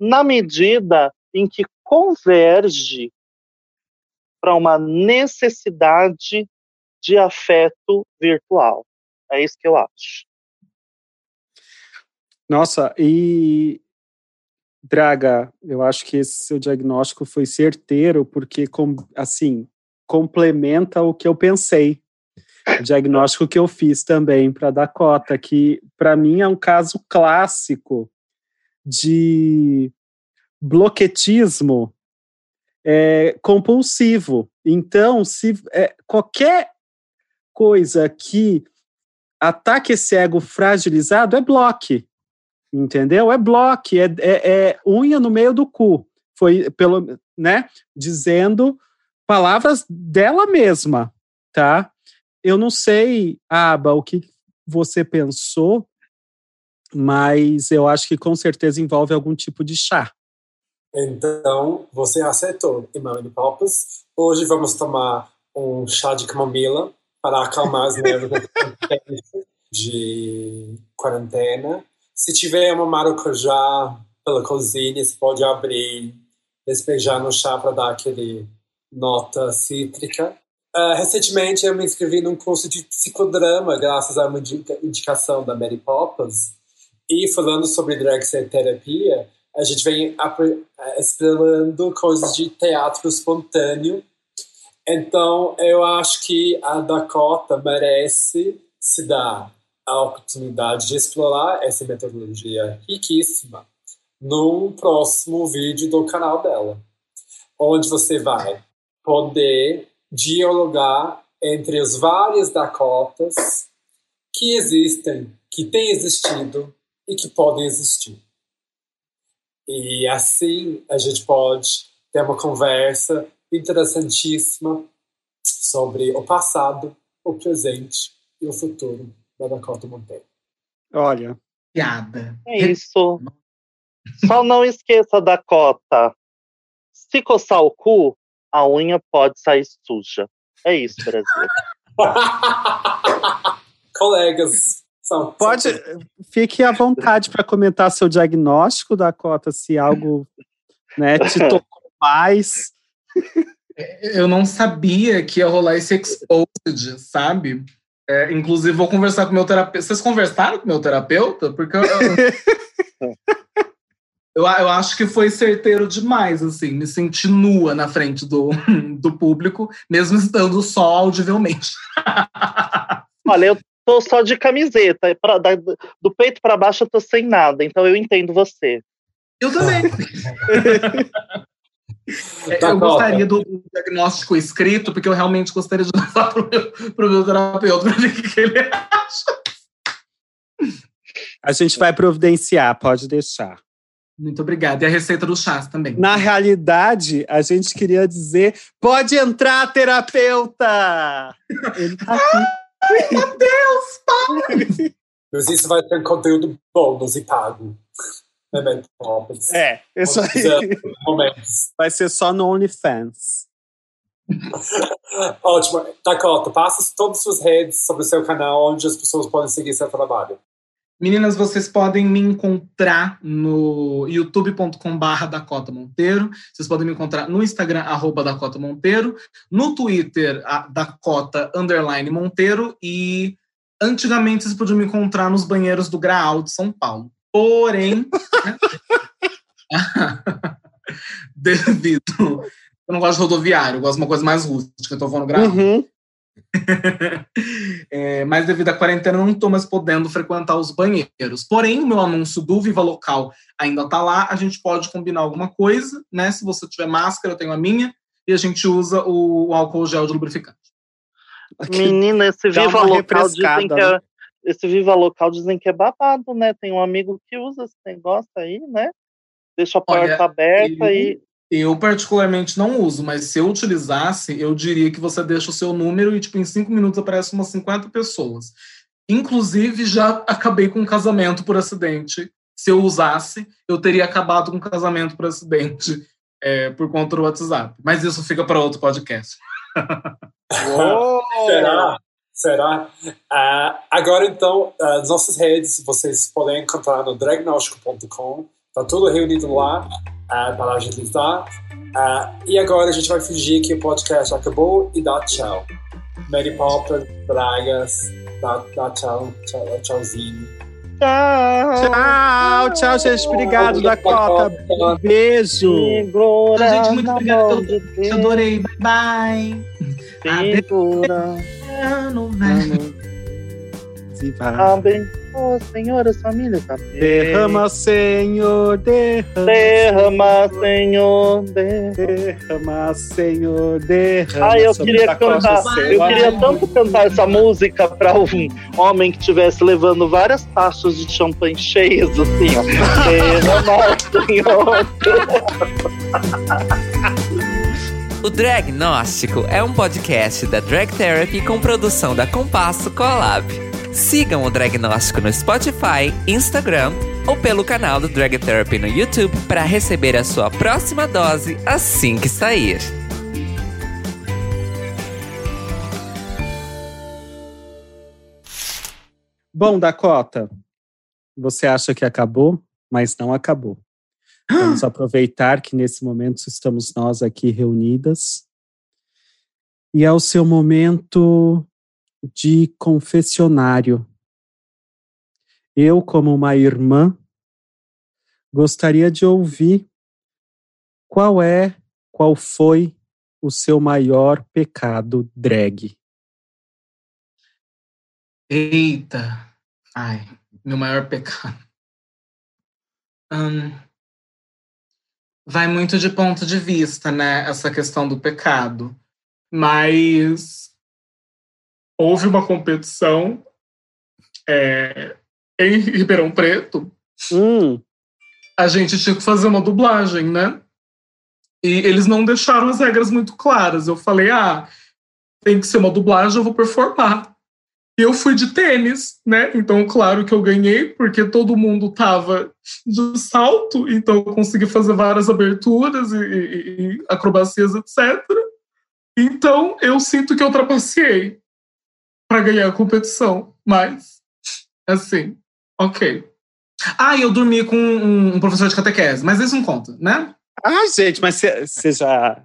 na medida em que converge para uma necessidade de afeto virtual. É isso que eu acho. Nossa, e Draga, eu acho que esse seu diagnóstico foi certeiro, porque, assim, complementa o que eu pensei o diagnóstico que eu fiz também para Dakota, que para mim é um caso clássico de bloquetismo é, compulsivo. Então, se é, qualquer coisa que ataque esse ego fragilizado é bloque, entendeu? É bloque, é, é, é unha no meio do cu. Foi pelo, né, dizendo palavras dela mesma, tá? Eu não sei, Aba, o que você pensou, mas eu acho que com certeza envolve algum tipo de chá. Então, você aceitou, Emily Poppers. Hoje vamos tomar um chá de camomila para acalmar as nervos de quarentena. Se tiver uma maracujá pela cozinha, você pode abrir, despejar no chá para dar aquele nota cítrica. Uh, recentemente eu me inscrevi num curso de psicodrama, graças a uma indicação da Mary Poppins. E falando sobre drag terapia, a gente vem explorando coisas de teatro espontâneo. Então, eu acho que a Dakota merece se dar a oportunidade de explorar essa metodologia riquíssima num próximo vídeo do canal dela, onde você vai poder dialogar entre as várias Dakotas que existem, que têm existido e que podem existir. E assim a gente pode ter uma conversa interessantíssima sobre o passado, o presente e o futuro da Dakota Monteiro. Olha. Piada. É isso. Só não esqueça, Dakota. Se coçar o cu, a unha pode sair suja. É isso, Brasil. Colegas, são, Pode, são... fique à vontade para comentar seu diagnóstico da cota, se algo né, te tocou mais. É, eu não sabia que ia rolar esse exposed, sabe? É, inclusive, vou conversar com meu terapeuta. Vocês conversaram com meu terapeuta? Porque eu, eu, eu, acho que foi certeiro demais, assim, me senti nua na frente do, do público, mesmo estando só audivelmente. Olha, eu tô só de camiseta. Pra, da, do peito para baixo eu tô sem nada, então eu entendo você. Eu também. Tá eu gostaria do diagnóstico escrito, porque eu realmente gostaria de levar para o meu, pro meu terapeuta para ver o que ele acha. A gente vai providenciar, pode deixar. Muito obrigada. E a receita do chás também. Na realidade, a gente queria dizer: pode entrar, terapeuta! Ele tá aqui. Meu Deus, pai! Mas isso vai ter conteúdo bônus e pago. É, isso aí. Vai ser só no OnlyFans. Ótimo. Dakota, passa todas as suas redes sobre o seu canal, onde as pessoas podem seguir seu trabalho. Meninas, vocês podem me encontrar no youtube.com.br Dakota Monteiro. Vocês podem me encontrar no Instagram, arroba Dakota Monteiro. No Twitter, Dakota Underline Monteiro. E antigamente vocês podiam me encontrar nos banheiros do Graal de São Paulo. Porém, né? devido. Eu não gosto de rodoviário, eu gosto de uma coisa mais rústica, então eu vou no Graal. Uhum. é, mas devido à quarentena, não estou mais podendo frequentar os banheiros. Porém, o meu anúncio do Viva Local ainda está lá. A gente pode combinar alguma coisa, né? Se você tiver máscara, eu tenho a minha, e a gente usa o, álcool gel de lubrificante. Menina, esse Viva Local dizem que é, né? esse Viva Local dizem que é babado, né? Tem um amigo que usa esse negócio aí, né? Deixa a porta Olha, aberta e eu, particularmente, não uso, mas se eu utilizasse, eu diria que você deixa o seu número e, tipo, em cinco minutos aparece umas 50 pessoas. Inclusive, já acabei com um casamento por acidente. Se eu usasse, eu teria acabado com um casamento por acidente é, por conta do WhatsApp. Mas isso fica para outro podcast. Será? Será? Uh, agora, então, uh, as nossas redes vocês podem encontrar no dragnostico.com. Está tudo reunido lá uh, para agilizar. Uh, e agora a gente vai fingir que o podcast acabou e dá tchau. Mary Popper, Bragas, dá, dá tchau, tchau, tchauzinho. Tchau. Tchau, tchau, gente. Obrigado, Dakota. Um beijo. Segura gente, muito obrigado. Eu adorei. Bye, bye. Segura. Ano velho. e vai. Abençoa, Senhor, as famílias. Amém. Derrama, Senhor, derrama. Derrama, Senhor, derrama. Derrama, Senhor, derrama. Ai, eu queria cantar, eu queria tanto cantar essa música pra um homem que estivesse levando várias taças de champanhe cheias, assim, ó. Derrama, Senhor. O Dragnóstico é um podcast da Drag Therapy com produção da Compasso Collab. Sigam o Dragnóstico no Spotify, Instagram ou pelo canal do Drag Therapy no YouTube para receber a sua próxima dose assim que sair. Bom, Dakota, você acha que acabou, mas não acabou. Vamos aproveitar que nesse momento estamos nós aqui reunidas. E é o seu momento de confessionário. Eu, como uma irmã, gostaria de ouvir qual é, qual foi o seu maior pecado drag. Eita. Ai, meu maior pecado. Hum, vai muito de ponto de vista, né? Essa questão do pecado. Mas houve uma competição é, em Ribeirão Preto. Hum, A gente tinha que fazer uma dublagem, né? E eles não deixaram as regras muito claras. Eu falei, ah, tem que ser uma dublagem, eu vou performar. E eu fui de tênis, né? Então, claro que eu ganhei, porque todo mundo tava de salto, então eu consegui fazer várias aberturas e, e- e acrobacias, etc. Então, eu sinto que eu trapaceei para ganhar a competição. Mas, assim, ok. Ah, e eu dormi com um, um professor de catequese, mas isso não conta, né? Ah, gente, mas você já.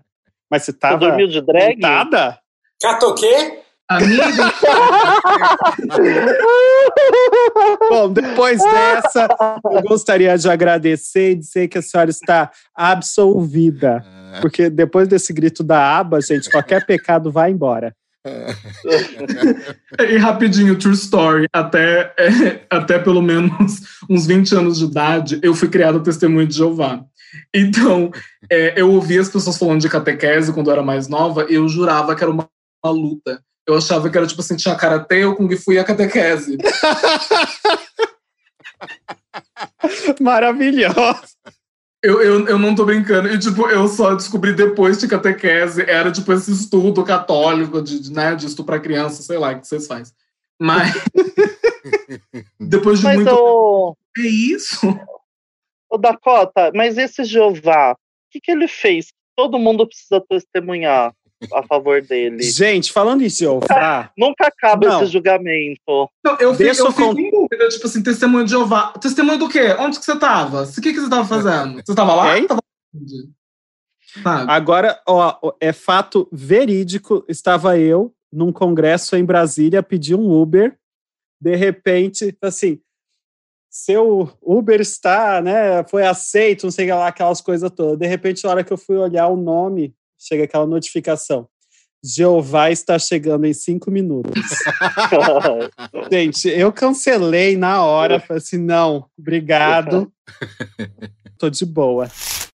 Mas você Você tava dormiu de drag? montada? Catou o quê? Amiga, Bom, depois dessa, eu gostaria de agradecer e dizer que a senhora está absolvida. Porque depois desse grito da aba, gente, qualquer pecado vai embora. E rapidinho, true story. Até, é, até pelo menos uns 20 anos de idade, eu fui criada testemunha de Jeová. Então, é, eu ouvia as pessoas falando de catequese quando eu era mais nova, e eu jurava que era uma, uma luta. Eu achava que era tipo assim, tinha karatê, o kung fu e a catequese. Maravilhoso. Eu, eu, eu não tô brincando. E, tipo, eu só descobri depois de catequese, era, tipo, esse estudo católico de, de, né, de estuprar criança, sei lá, o que vocês fazem. Mas, depois de Mas, muito... ô, É isso? ô, Dakota, mas esse Jeová, o que, que ele fez? Todo mundo precisa testemunhar a favor dele. Gente, falando em Jeová, Nunca acaba Não. esse julgamento. Não, eu fico, eu fico em dúvida, tipo assim, testemunho de Jeová. Testemunho do quê? Onde que você tava? O que, que você tava fazendo? Você tava lá? Hein? Tava? Sabe? agora, ó, é fato verídico. Estava eu num congresso em Brasília, pedi um Uber. De repente, assim, seu Uber está, né? Foi aceito, não sei lá, aquelas coisas todas. De repente, na hora que eu fui olhar o nome, chega aquela notificação. Jeová está chegando em cinco minutos. Gente, eu cancelei na hora. Falei assim: não, obrigado. Tô de boa.